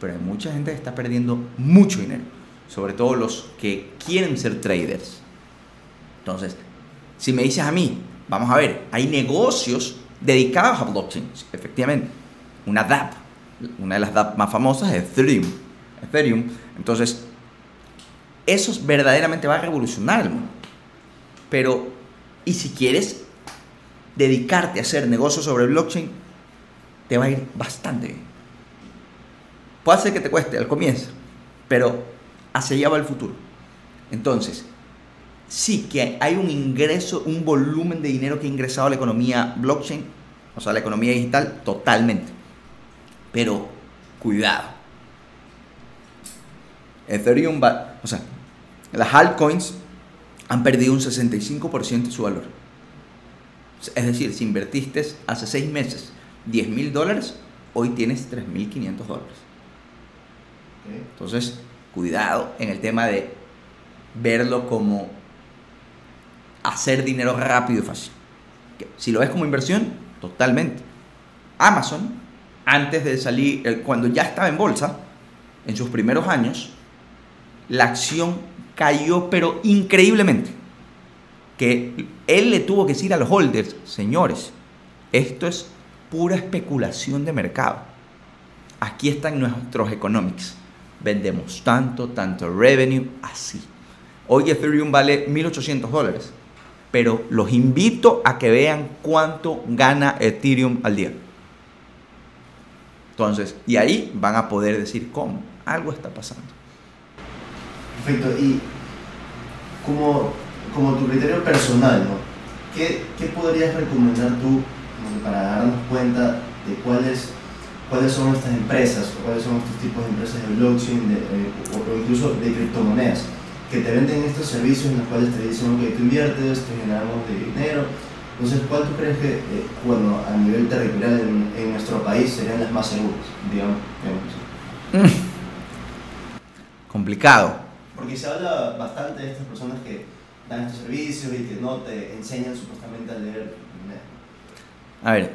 pero hay mucha gente que está perdiendo mucho dinero, sobre todo los que quieren ser traders. Entonces, si me dices a mí, vamos a ver, hay negocios dedicados a blockchain, efectivamente. Una DApp, una de las DApp más famosas es Ethereum. Ethereum. Entonces, eso verdaderamente va a revolucionar el mundo. Pero, ¿y si quieres dedicarte a hacer negocios sobre blockchain? Te va a ir bastante bien. Puede ser que te cueste al comienzo, pero hacia allá va el futuro. Entonces, sí que hay un ingreso, un volumen de dinero que ha ingresado a la economía blockchain, o sea, la economía digital, totalmente. Pero cuidado. Ethereum va, o sea, las altcoins han perdido un 65% de su valor. Es decir, si invertiste hace seis meses 10 mil dólares, hoy tienes 3.500 dólares. Entonces, cuidado en el tema de verlo como hacer dinero rápido y fácil. Si lo ves como inversión, totalmente. Amazon, antes de salir, eh, cuando ya estaba en bolsa, en sus primeros años, la acción cayó pero increíblemente. Que él le tuvo que decir a los holders, señores, esto es pura especulación de mercado. Aquí están nuestros economics. Vendemos tanto, tanto revenue, así. Hoy Ethereum vale 1.800 dólares pero los invito a que vean cuánto gana Ethereum al día. Entonces, y ahí van a poder decir cómo, algo está pasando. Perfecto, y como, como tu criterio personal. ¿Qué, ¿qué, podrías recomendar tú para darnos cuenta de cuáles, cuáles son estas empresas, o cuáles son estos tipos de empresas de blockchain eh, o incluso de criptomonedas? Que te venden estos servicios en los cuales te dicen, que tú inviertes, te generamos de dinero. Entonces, ¿cuál tú crees que, eh, bueno, a nivel territorial en, nuestro país serían las más seguras, digamos? Mm. Complicado. Porque se habla bastante de estas personas que dan estos servicios y que no te enseñan supuestamente a leer. A ver,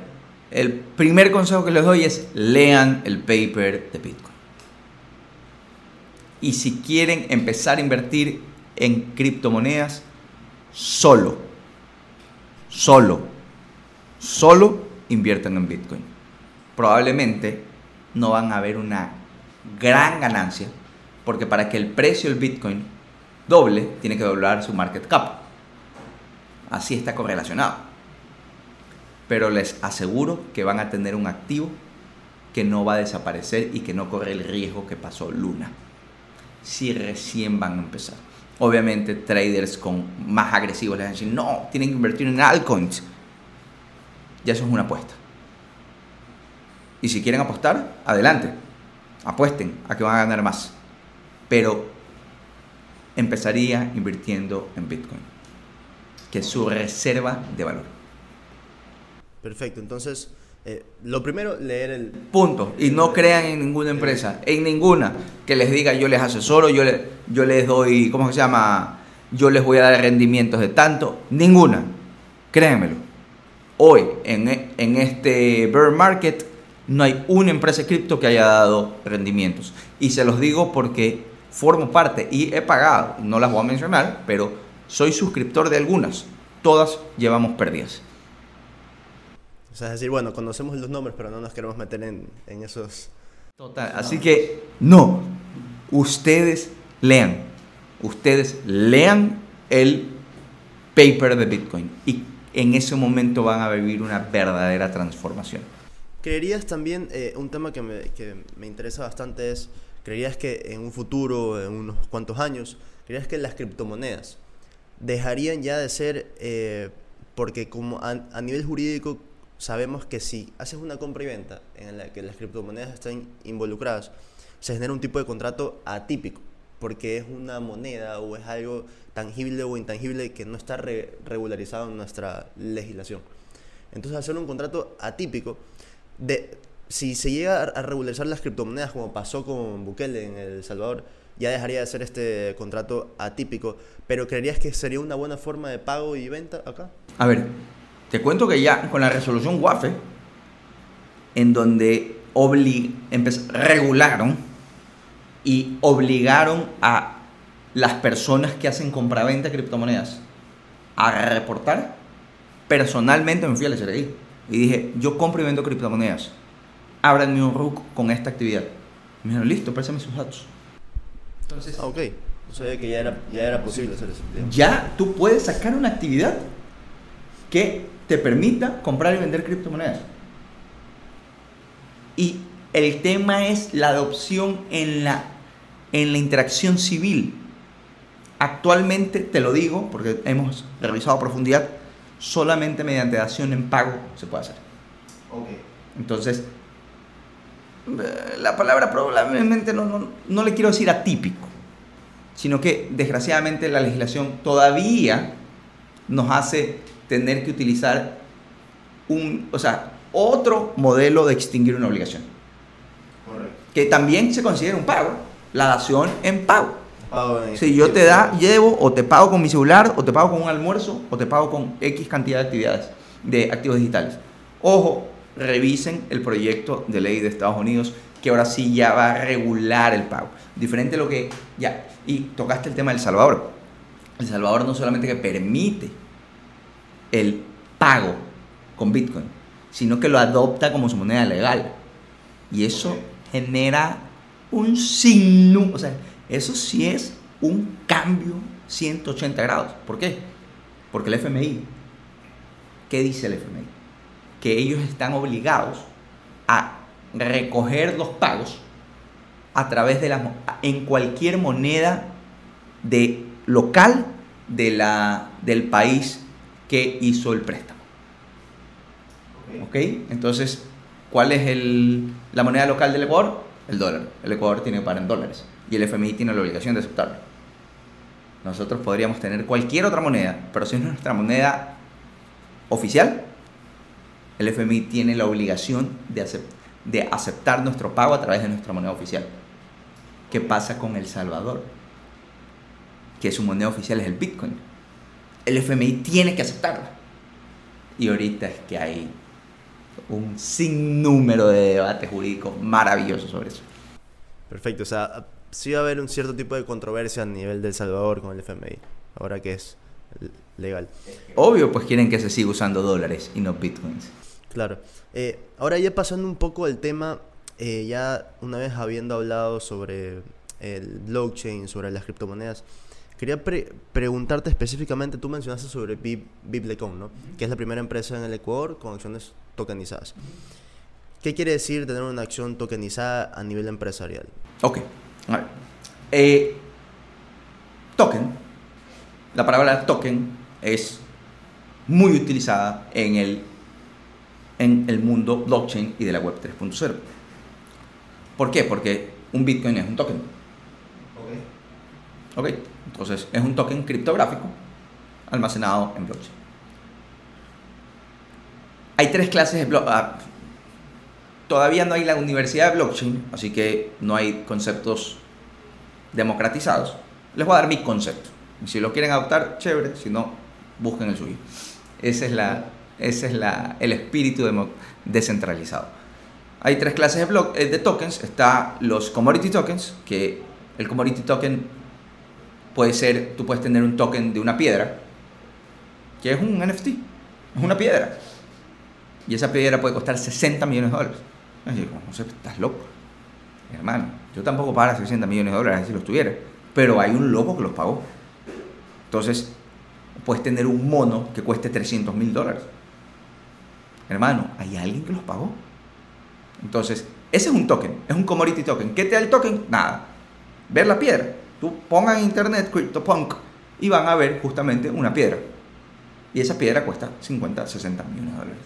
el primer consejo que les doy es lean el paper de Bitcoin y si quieren empezar a invertir en criptomonedas, solo, solo, solo inviertan en Bitcoin. Probablemente no van a ver una gran ganancia, porque para que el precio del Bitcoin doble, tiene que doblar su market cap. Así está correlacionado. Pero les aseguro que van a tener un activo que no va a desaparecer y que no corre el riesgo que pasó Luna si recién van a empezar. Obviamente traders con más agresivos les van a decir, no, tienen que invertir en altcoins. Ya eso es una apuesta. Y si quieren apostar, adelante. Apuesten a que van a ganar más. Pero empezaría invirtiendo en Bitcoin, que es su reserva de valor. Perfecto, entonces eh, lo primero, leer el... Punto. Y no crean en ninguna empresa, en ninguna, que les diga yo les asesoro, yo, le, yo les doy, ¿cómo se llama? Yo les voy a dar rendimientos de tanto. Ninguna. Créanmelo. Hoy, en, en este bear market, no hay una empresa cripto que haya dado rendimientos. Y se los digo porque formo parte y he pagado, no las voy a mencionar, pero soy suscriptor de algunas. Todas llevamos pérdidas. O sea, es decir, bueno, conocemos los nombres, pero no nos queremos meter en, en esos... Total, así que no, ustedes lean, ustedes lean el paper de Bitcoin. Y en ese momento van a vivir una verdadera transformación. ¿Creerías también, eh, un tema que me, que me, interesa bastante es, ¿creerías que en un futuro, en unos cuantos años, ¿creerías que las criptomonedas dejarían ya de ser, eh, porque como a, a, nivel jurídico sabemos que si haces una compra y venta en la que las criptomonedas están involucradas, se genera un tipo de contrato atípico. porque es una moneda o es algo tangible o intangible que no está regularizado en nuestra legislación. Entonces, hacer un contrato atípico, de, si se llega a regularizar las criptomonedas como pasó con Bukele en El Salvador, ya dejaría de ser este contrato atípico, pero ¿creerías que sería una buena forma de pago y venta acá? A ver, te cuento que ya con la resolución WAFE, en donde regularon y obligaron a las personas que hacen compraventa de criptomonedas a reportar, personalmente me fui al SRI y dije, yo compro y vendo criptomonedas, ábranme un RUC con esta actividad. Me dijeron, listo, préstame sus datos. Entonces, ah, ok. No sabía que ya era, ya era posible hacer eso. Ya tú puedes sacar una actividad que te permita comprar y vender criptomonedas. Y el tema es la adopción en la, en la interacción civil. Actualmente, te lo digo, porque hemos revisado a profundidad, solamente mediante dación en pago se puede hacer. Okay. Entonces, la palabra probablemente no, no, no le quiero decir atípico, sino que desgraciadamente la legislación todavía nos hace tener que utilizar un, o sea, otro modelo de extinguir una obligación. Correcto. Que también se considera un pago, la dación en pago. si yo te da, llevo o te pago con mi celular, o te pago con un almuerzo, o te pago con X cantidad de actividades, de activos digitales. Ojo, revisen el proyecto de ley de Estados Unidos que ahora sí ya va a regular el pago. Diferente a lo que ya, y tocaste el tema del Salvador. El Salvador no solamente que permite el pago con Bitcoin, sino que lo adopta como su moneda legal. Y eso genera un sinnúmero, o sea, eso sí es un cambio 180 grados. ¿Por qué? Porque el FMI, ¿qué dice el FMI? Que ellos están obligados a recoger los pagos a través de la en cualquier moneda de local de la, del país que hizo el préstamo. ¿Ok? Entonces, ¿cuál es el, la moneda local del Ecuador? El dólar. El Ecuador tiene que pagar en dólares y el FMI tiene la obligación de aceptarlo. Nosotros podríamos tener cualquier otra moneda, pero si es nuestra moneda oficial, el FMI tiene la obligación de, de aceptar nuestro pago a través de nuestra moneda oficial. ¿Qué pasa con El Salvador? Que su moneda oficial es el Bitcoin. El FMI tiene que aceptarla. Y ahorita es que hay un sinnúmero de debates jurídicos maravillosos sobre eso. Perfecto, o sea, sí va a haber un cierto tipo de controversia a nivel de El Salvador con el FMI, ahora que es legal. Obvio, pues quieren que se siga usando dólares y no bitcoins. Claro. Eh, ahora ya pasando un poco al tema, eh, ya una vez habiendo hablado sobre el blockchain, sobre las criptomonedas, quería preguntarte específicamente, tú mencionaste sobre Biblecon, ¿no? que es la primera empresa en el Ecuador con acciones tokenizadas. ¿Qué quiere decir tener una acción tokenizada a nivel empresarial? Ok, a ver. Eh, token, la palabra token es muy utilizada en el, en el mundo blockchain y de la web 3.0. ¿Por qué? Porque un Bitcoin es un token. Ok. Ok, entonces es un token criptográfico almacenado en blockchain. Hay tres clases de blockchain. Ah, todavía no hay la universidad de blockchain, así que no hay conceptos democratizados. Les voy a dar mi concepto. Si lo quieren adoptar, chévere, si no, busquen el suyo. Ese es, la, ese es la, el espíritu descentralizado. Hay tres clases de, eh, de tokens. Está los commodity tokens, que el commodity token puede ser, tú puedes tener un token de una piedra, que es un NFT, es una piedra y esa piedra puede costar 60 millones de dólares. no sé, estás loco. Hermano, yo tampoco pagara 60 millones de dólares si los tuviera, pero hay un loco que los pagó. Entonces, puedes tener un mono que cueste 300 mil dólares. Hermano, hay alguien que los pagó. Entonces, ese es un token, es un commodity token. ¿Qué te da el token? Nada. Ver la piedra. Tú pongan en internet CryptoPunk y van a ver justamente una piedra. Y esa piedra cuesta 50, 60 millones de dólares.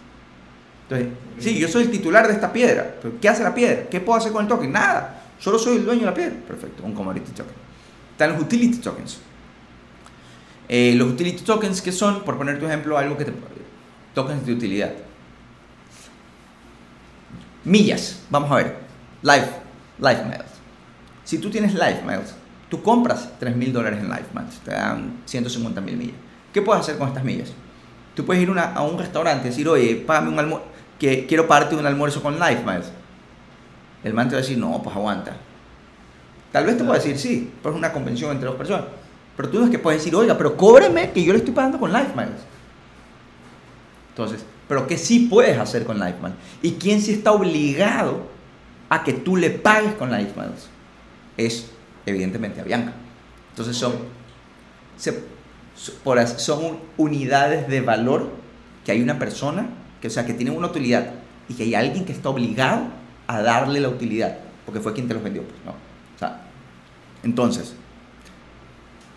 Entonces, sí, yo soy el titular de esta piedra. ¿Pero ¿Qué hace la piedra? ¿Qué puedo hacer con el token? Nada. Solo soy el dueño de la piedra. Perfecto, un commodity token. Están los utility tokens. Eh, los utility tokens que son, por poner tu ejemplo, algo que te... Tokens de utilidad. Millas, vamos a ver. Life, Life Miles. Si tú tienes Life Miles, tú compras 3 mil dólares en Life Miles, te dan 150 mil millas. ¿Qué puedes hacer con estas millas? Tú puedes ir a un restaurante y decir, oye, págame un almuerzo, que quiero pagarte un almuerzo con Life Miles. El man te va a decir, no, pues aguanta. Tal vez te pueda decir, sí, pero es una convención entre dos personas. Pero tú no es que puedes decir, oiga, pero cóbreme que yo le estoy pagando con Life Miles. Entonces, pero ¿qué sí puedes hacer con Life Miles? ¿Y quién sí está obligado a que tú le pagues con Life Miles? Es, evidentemente, a Bianca. Entonces son, son unidades de valor que hay una persona, que, o sea, que tiene una utilidad y que hay alguien que está obligado a darle la utilidad, porque fue quien te los vendió. Pues, ¿no? o sea, entonces,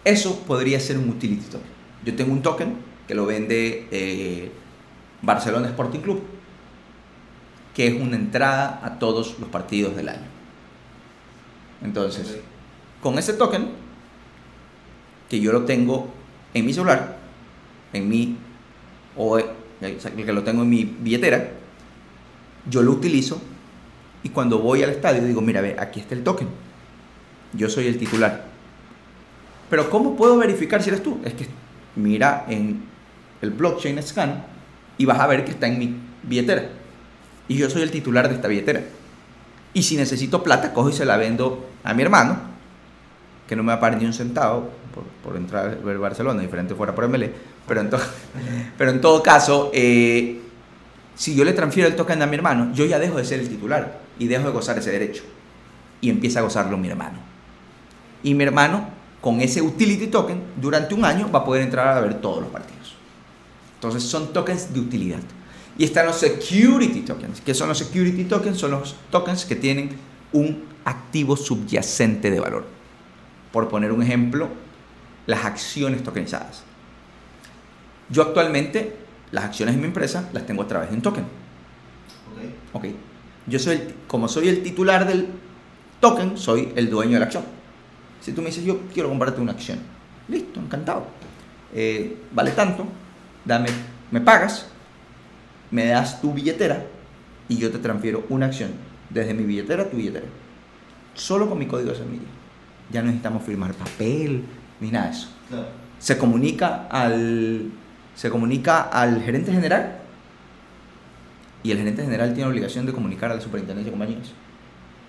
eso podría ser un utility token. Yo tengo un token que lo vende eh, Barcelona Sporting Club, que es una entrada a todos los partidos del año. Entonces, con ese token, que yo lo tengo en mi celular, en mi, o que lo tengo en mi billetera, yo lo utilizo y cuando voy al estadio digo, mira, ve, aquí está el token. Yo soy el titular. Pero ¿cómo puedo verificar si eres tú? Es que mira en el blockchain scan y vas a ver que está en mi billetera. Y yo soy el titular de esta billetera. Y si necesito plata, cojo y se la vendo a mi hermano, que no me va a pagar ni un centavo por, entrar a ver Barcelona, diferente fuera por MLE. Pero en, pero en todo caso, eh, si yo le transfiero el token a mi hermano, yo ya dejo de ser el titular y dejo de gozar ese derecho. Y empieza a gozarlo mi hermano. Y mi hermano, con ese utility token, durante un año va a poder entrar a ver todos los partidos. Entonces son tokens de utilidad. Y están los security tokens. ¿Qué son los security tokens? Son los tokens que tienen un activo subyacente de valor. Por poner un ejemplo, las acciones tokenizadas. Yo actualmente las acciones de mi empresa las tengo a través de un token. Ok. okay. Yo soy el, como soy el titular del token, soy el dueño de la acción. Si tú me dices, yo quiero comprarte una acción, listo, encantado. Eh, vale tanto, dame, me pagas, me das tu billetera y yo te transfiero una acción desde mi billetera a tu billetera. Solo con mi código de semilla. Ya no necesitamos firmar papel ni nada de eso. Se comunica al se comunica al gerente general y el gerente general tiene obligación de comunicar a la superintendencia de compañías.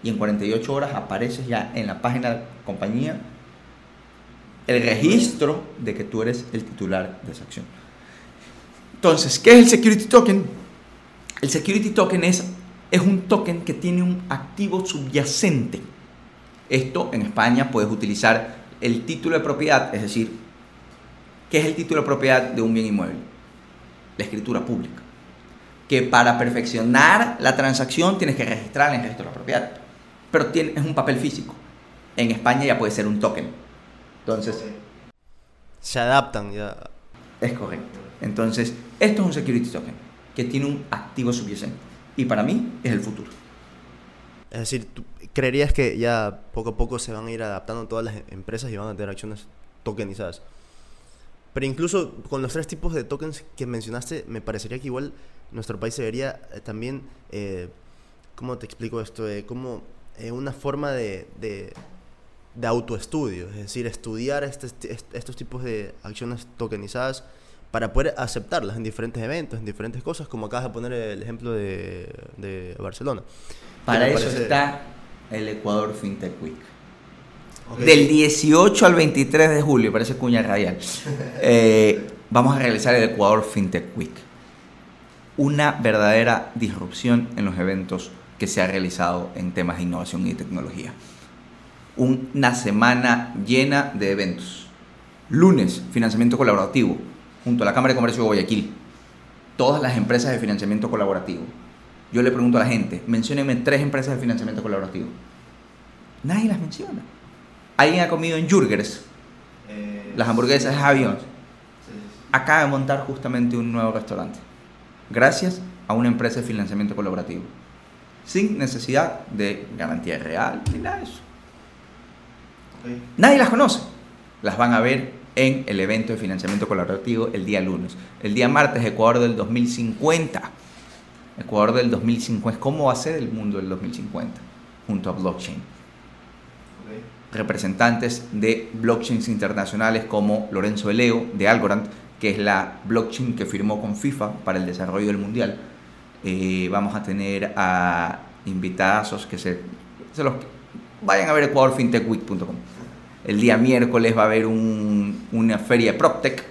Y en 48 horas apareces ya en la página de compañía el registro de que tú eres el titular de esa acción. Entonces, ¿qué es el security token? El security token es, es un token que tiene un activo subyacente. Esto en España puedes utilizar el título de propiedad, es decir, ¿qué es el título de propiedad de un bien inmueble? La escritura pública. Que para perfeccionar la transacción tienes que registrar en el registro de la propiedad. Pero tiene, es un papel físico. En España ya puede ser un token. Entonces... Se adaptan ya. Es correcto. Entonces, esto es un security token que tiene un activo subyacente. Y para mí es el futuro. Es decir, ¿tú creerías que ya poco a poco se van a ir adaptando todas las empresas y van a tener acciones tokenizadas? Pero incluso con los tres tipos de tokens que mencionaste, me parecería que igual nuestro país debería eh, también, eh, ¿cómo te explico esto? Eh, como eh, una forma de, de, de, autoestudio, es decir, estudiar este, estos tipos de acciones tokenizadas para poder aceptarlas en diferentes eventos, en diferentes cosas, como acabas de poner el ejemplo de, de Barcelona. Para eso está el Ecuador FinTech Week. Del 18 al 23 de julio, parece cuña radial, eh, vamos a realizar el Ecuador FinTech Week. Una verdadera disrupción en los eventos que se ha realizado en temas de innovación y tecnología. Una semana llena de eventos. Lunes, financiamiento colaborativo, junto a la Cámara de Comercio de Guayaquil. Todas las empresas de financiamiento colaborativo. Yo le pregunto a la gente, menciónenme tres empresas de financiamiento colaborativo. Nadie las menciona. ¿Alguien ha comido en Jurgers? Eh, las hamburguesas de Avión. Acaba de montar justamente un nuevo restaurante. Gracias a una empresa de financiamiento colaborativo. Sin necesidad de garantía real ni nada de eso. Nadie las conoce. Las van a ver en el evento de financiamiento colaborativo el día lunes. El día martes, Ecuador del 2050. Ecuador del 2050. ¿Cómo va a ser el mundo del 2050? Junto a blockchain. Representantes de blockchains internacionales como Lorenzo Eleo de Algorand, que es la blockchain que firmó con FIFA para el desarrollo del mundial. Eh, vamos a tener a invitados que se, se los vayan a ver ecuadorfintechweek.com. El día miércoles va a haber una feria de PropTech,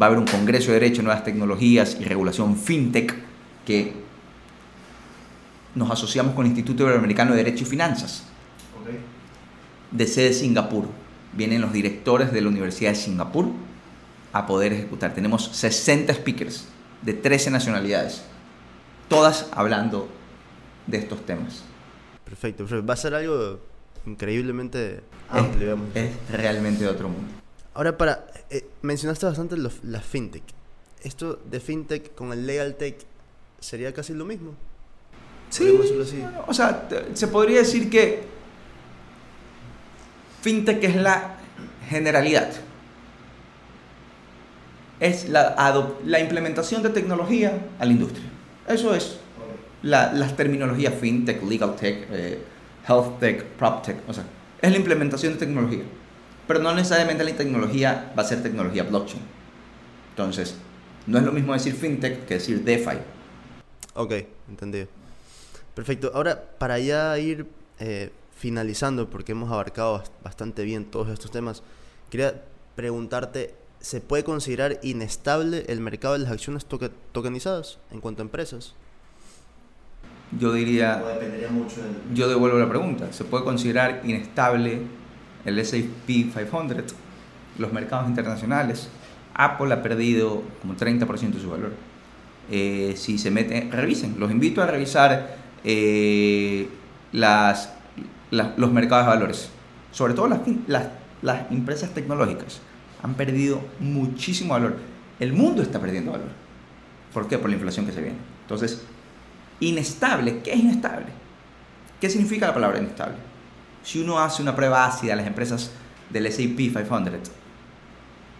va a haber un congreso de Derecho, Nuevas Tecnologías y Regulación FinTech que nos asociamos con el Instituto Iberoamericano de Derecho y Finanzas de sede Singapur. Vienen los directores de la Universidad de Singapur a poder ejecutar. Tenemos 60 speakers de 13 nacionalidades, todas hablando de estos temas. Perfecto, va a ser algo increíblemente amplio. Es, realmente de otro mundo. Ahora, para eh, mencionaste bastante la fintech. ¿Esto de fintech con el legal tech sería casi lo mismo? Sí, o sea, se podría decir que fintech es la generalidad. Es la, la implementación de tecnología a la industria. Eso es las terminologías fintech, legal tech, eh, health tech, prop tech, o sea, es la implementación de tecnología. Pero no necesariamente la tecnología va a ser tecnología blockchain. Entonces, no es lo mismo decir fintech que decir DeFi. Ok, entendido. Perfecto. Ahora, para ya ir eh, finalizando, porque hemos abarcado bastante bien todos estos temas, quería preguntarte, ¿se puede considerar inestable el mercado de las acciones tokenizadas en cuanto a empresas? yo diría... Yo devuelvo la pregunta. ¿Se puede considerar inestable el S&P 500, los mercados internacionales? Apple ha perdido como 30% de su valor. Eh, si se meten, revisen. Los invito a revisar eh, las, los mercados de valores. Sobre todo las, las, las empresas tecnológicas han perdido muchísimo valor. El mundo está perdiendo valor. ¿Por qué? Por la inflación que se viene. Entonces, Inestable, ¿qué es inestable? ¿Qué significa la palabra inestable? Si uno hace una prueba ácida a las empresas del SAP 500,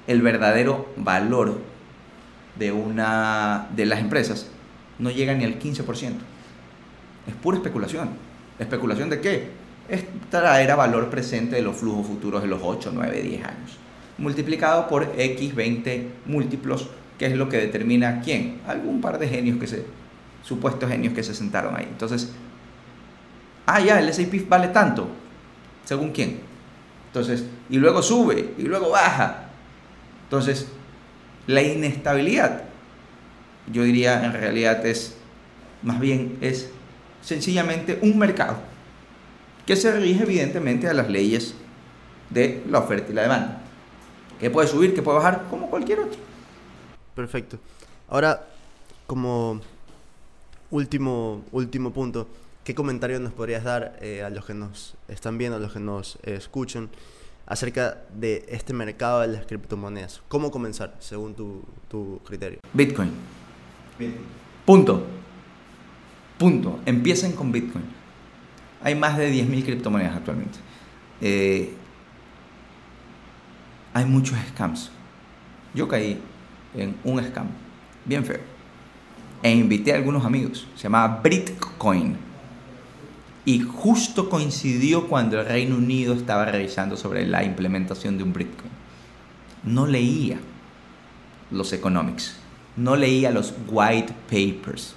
el verdadero valor de una de las empresas no llega ni al 15%. Es pura especulación. ¿Especulación de qué? Es traer a valor presente de los flujos futuros de los 8, 9, 10 años. Multiplicado por X, 20 múltiplos, que es lo que determina quién. Algún par de genios que se supuestos genios que se sentaron ahí. Entonces, ah, ya, el SAP vale tanto, según quién. Entonces, y luego sube, y luego baja. Entonces, la inestabilidad, yo diría en realidad es, más bien es sencillamente un mercado que se rige evidentemente a las leyes de la oferta y la demanda. Que puede subir, que puede bajar, como cualquier otro. Perfecto. Ahora, como último, último punto, ¿qué comentario nos podrías dar eh, a los que nos están viendo, a los que nos escuchan, acerca de este mercado de las criptomonedas? ¿Cómo comenzar, según tu, tu criterio? Bitcoin. Punto. Punto. Empiecen con Bitcoin. Hay más de 10.000 criptomonedas actualmente. Eh, hay muchos scams. Yo caí en un scam bien feo e invité a algunos amigos. Se llamaba Bitcoin. Y justo coincidió cuando el Reino Unido estaba revisando sobre la implementación de un Bitcoin. No leía los economics, no leía los white papers.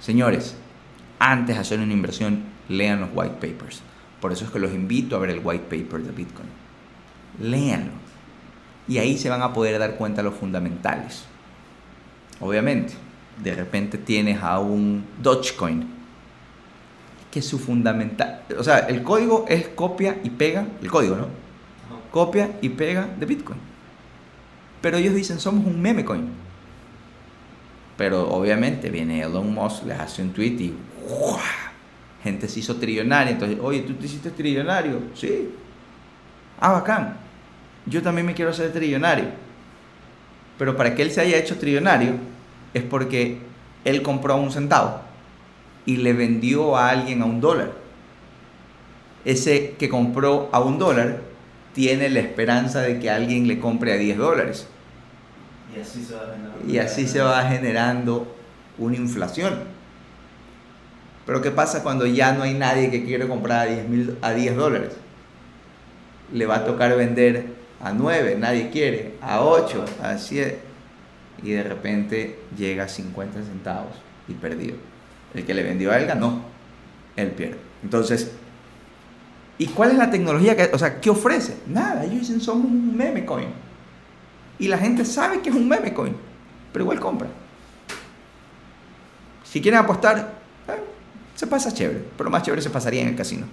Señores, antes de hacer una inversión, lean los white papers. Por eso es que los invito a ver el white paper de Bitcoin. Léanlo. Y ahí se van a poder dar cuenta de los fundamentales. Obviamente, de repente tienes a un Dogecoin, que su fundamental, o sea, el código es copia y pega, el código, ¿no? Copia y pega de Bitcoin. Pero ellos dicen, somos un meme coin. Pero obviamente viene Elon Musk, les hace un tweet y gente se hizo trillonaria. Entonces, oye, ¿tú te hiciste trillonario? Sí. Ah, bacán. Yo también me quiero hacer trillonario. Pero para que él se haya hecho trillonario, es porque él compró a un centavo y le vendió a alguien a un dólar. Ese que compró a un dólar tiene la esperanza de que alguien le compre a 10 dólares. Y así se va generando. Una inflación. Pero ¿qué pasa cuando ya no hay nadie que quiere comprar a 10, mil- a 10 dólares? Le va a tocar vender a 9, nadie quiere, a 8, a 7. Y de repente llega a 50 centavos y perdió. El que le vendió a él ganó, él pierde. Entonces, ¿y cuál es la tecnología que, o sea, qué ofrece? Nada, ellos dicen somos un meme coin. Y la gente sabe que es un meme coin, pero igual compra. Si quieren apostar, eh, se pasa chévere, pero más chévere se pasaría en el casino.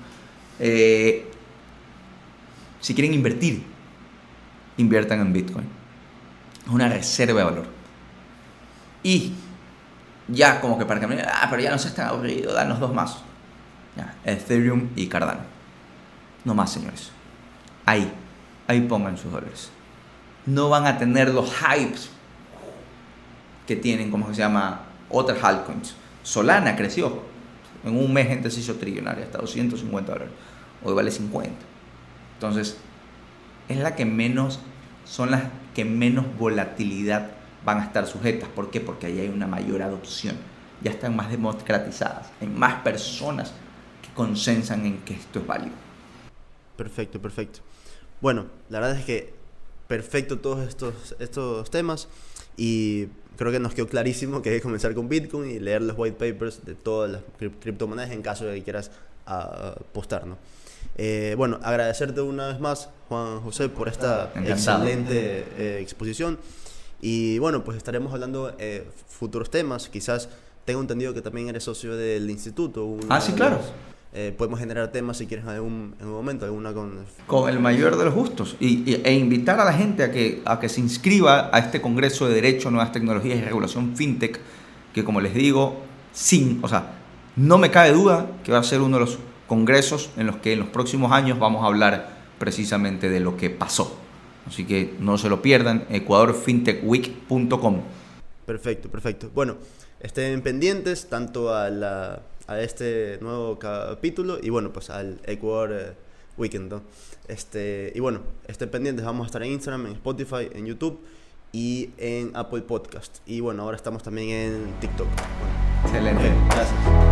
Eh, si quieren invertir, inviertan en Bitcoin. Es una reserva de valor. Y ya como que para que ah, pero ya no seas tan aburrido, danos dos más. Ethereum y Cardano. No más, señores. Ahí, ahí pongan sus dólares. No van a tener los hypes que tienen, como se llama, otras altcoins. Solana creció. En un mes gente se hizo trillonaria, hasta 250 dólares. Hoy vale 50. Entonces, es la que menos, son las que menos volatilidad van a estar sujetas. ¿Por qué? Porque ahí hay una mayor adopción. Ya están más democratizadas. Hay más personas que consensan en que esto es válido. Perfecto, perfecto. Bueno, la verdad es que perfecto todos estos, estos temas y creo que nos quedó clarísimo que hay que comenzar con Bitcoin y leer los white papers de todas las cri- criptomonedas en caso de que quieras ah, apostar, ¿no? Eh, bueno, agradecerte una vez más, Juan José, por esta Encantado. excelente eh, exposición. Y bueno, pues estaremos hablando eh, futuros temas. Quizás tengo entendido que también eres socio del instituto. Ah, sí, claro. los- eh, podemos generar temas si quieres en algún, en algún momento, alguna con... Con el mayor de los gustos. Y, y- e invitar a la gente a que, a que se inscriba a este Congreso de Derecho, Nuevas Tecnologías y Regulación FinTech, que como les digo, sin, o sea, no me cabe duda que va a ser uno de los congresos en los que en los próximos años vamos a hablar precisamente de lo que pasó. Así que no se lo pierdan, ecuadorfintechweek.com. Perfecto, perfecto. Bueno, estén pendientes tanto a, la, a este nuevo capítulo y bueno, pues al Ecuador eh, Weekend. ¿no? Este, y bueno, estén pendientes, vamos a estar en Instagram, en Spotify, en YouTube y en Apple Podcast. Y bueno, ahora estamos también en TikTok. Bueno, Excelente. ok, gracias.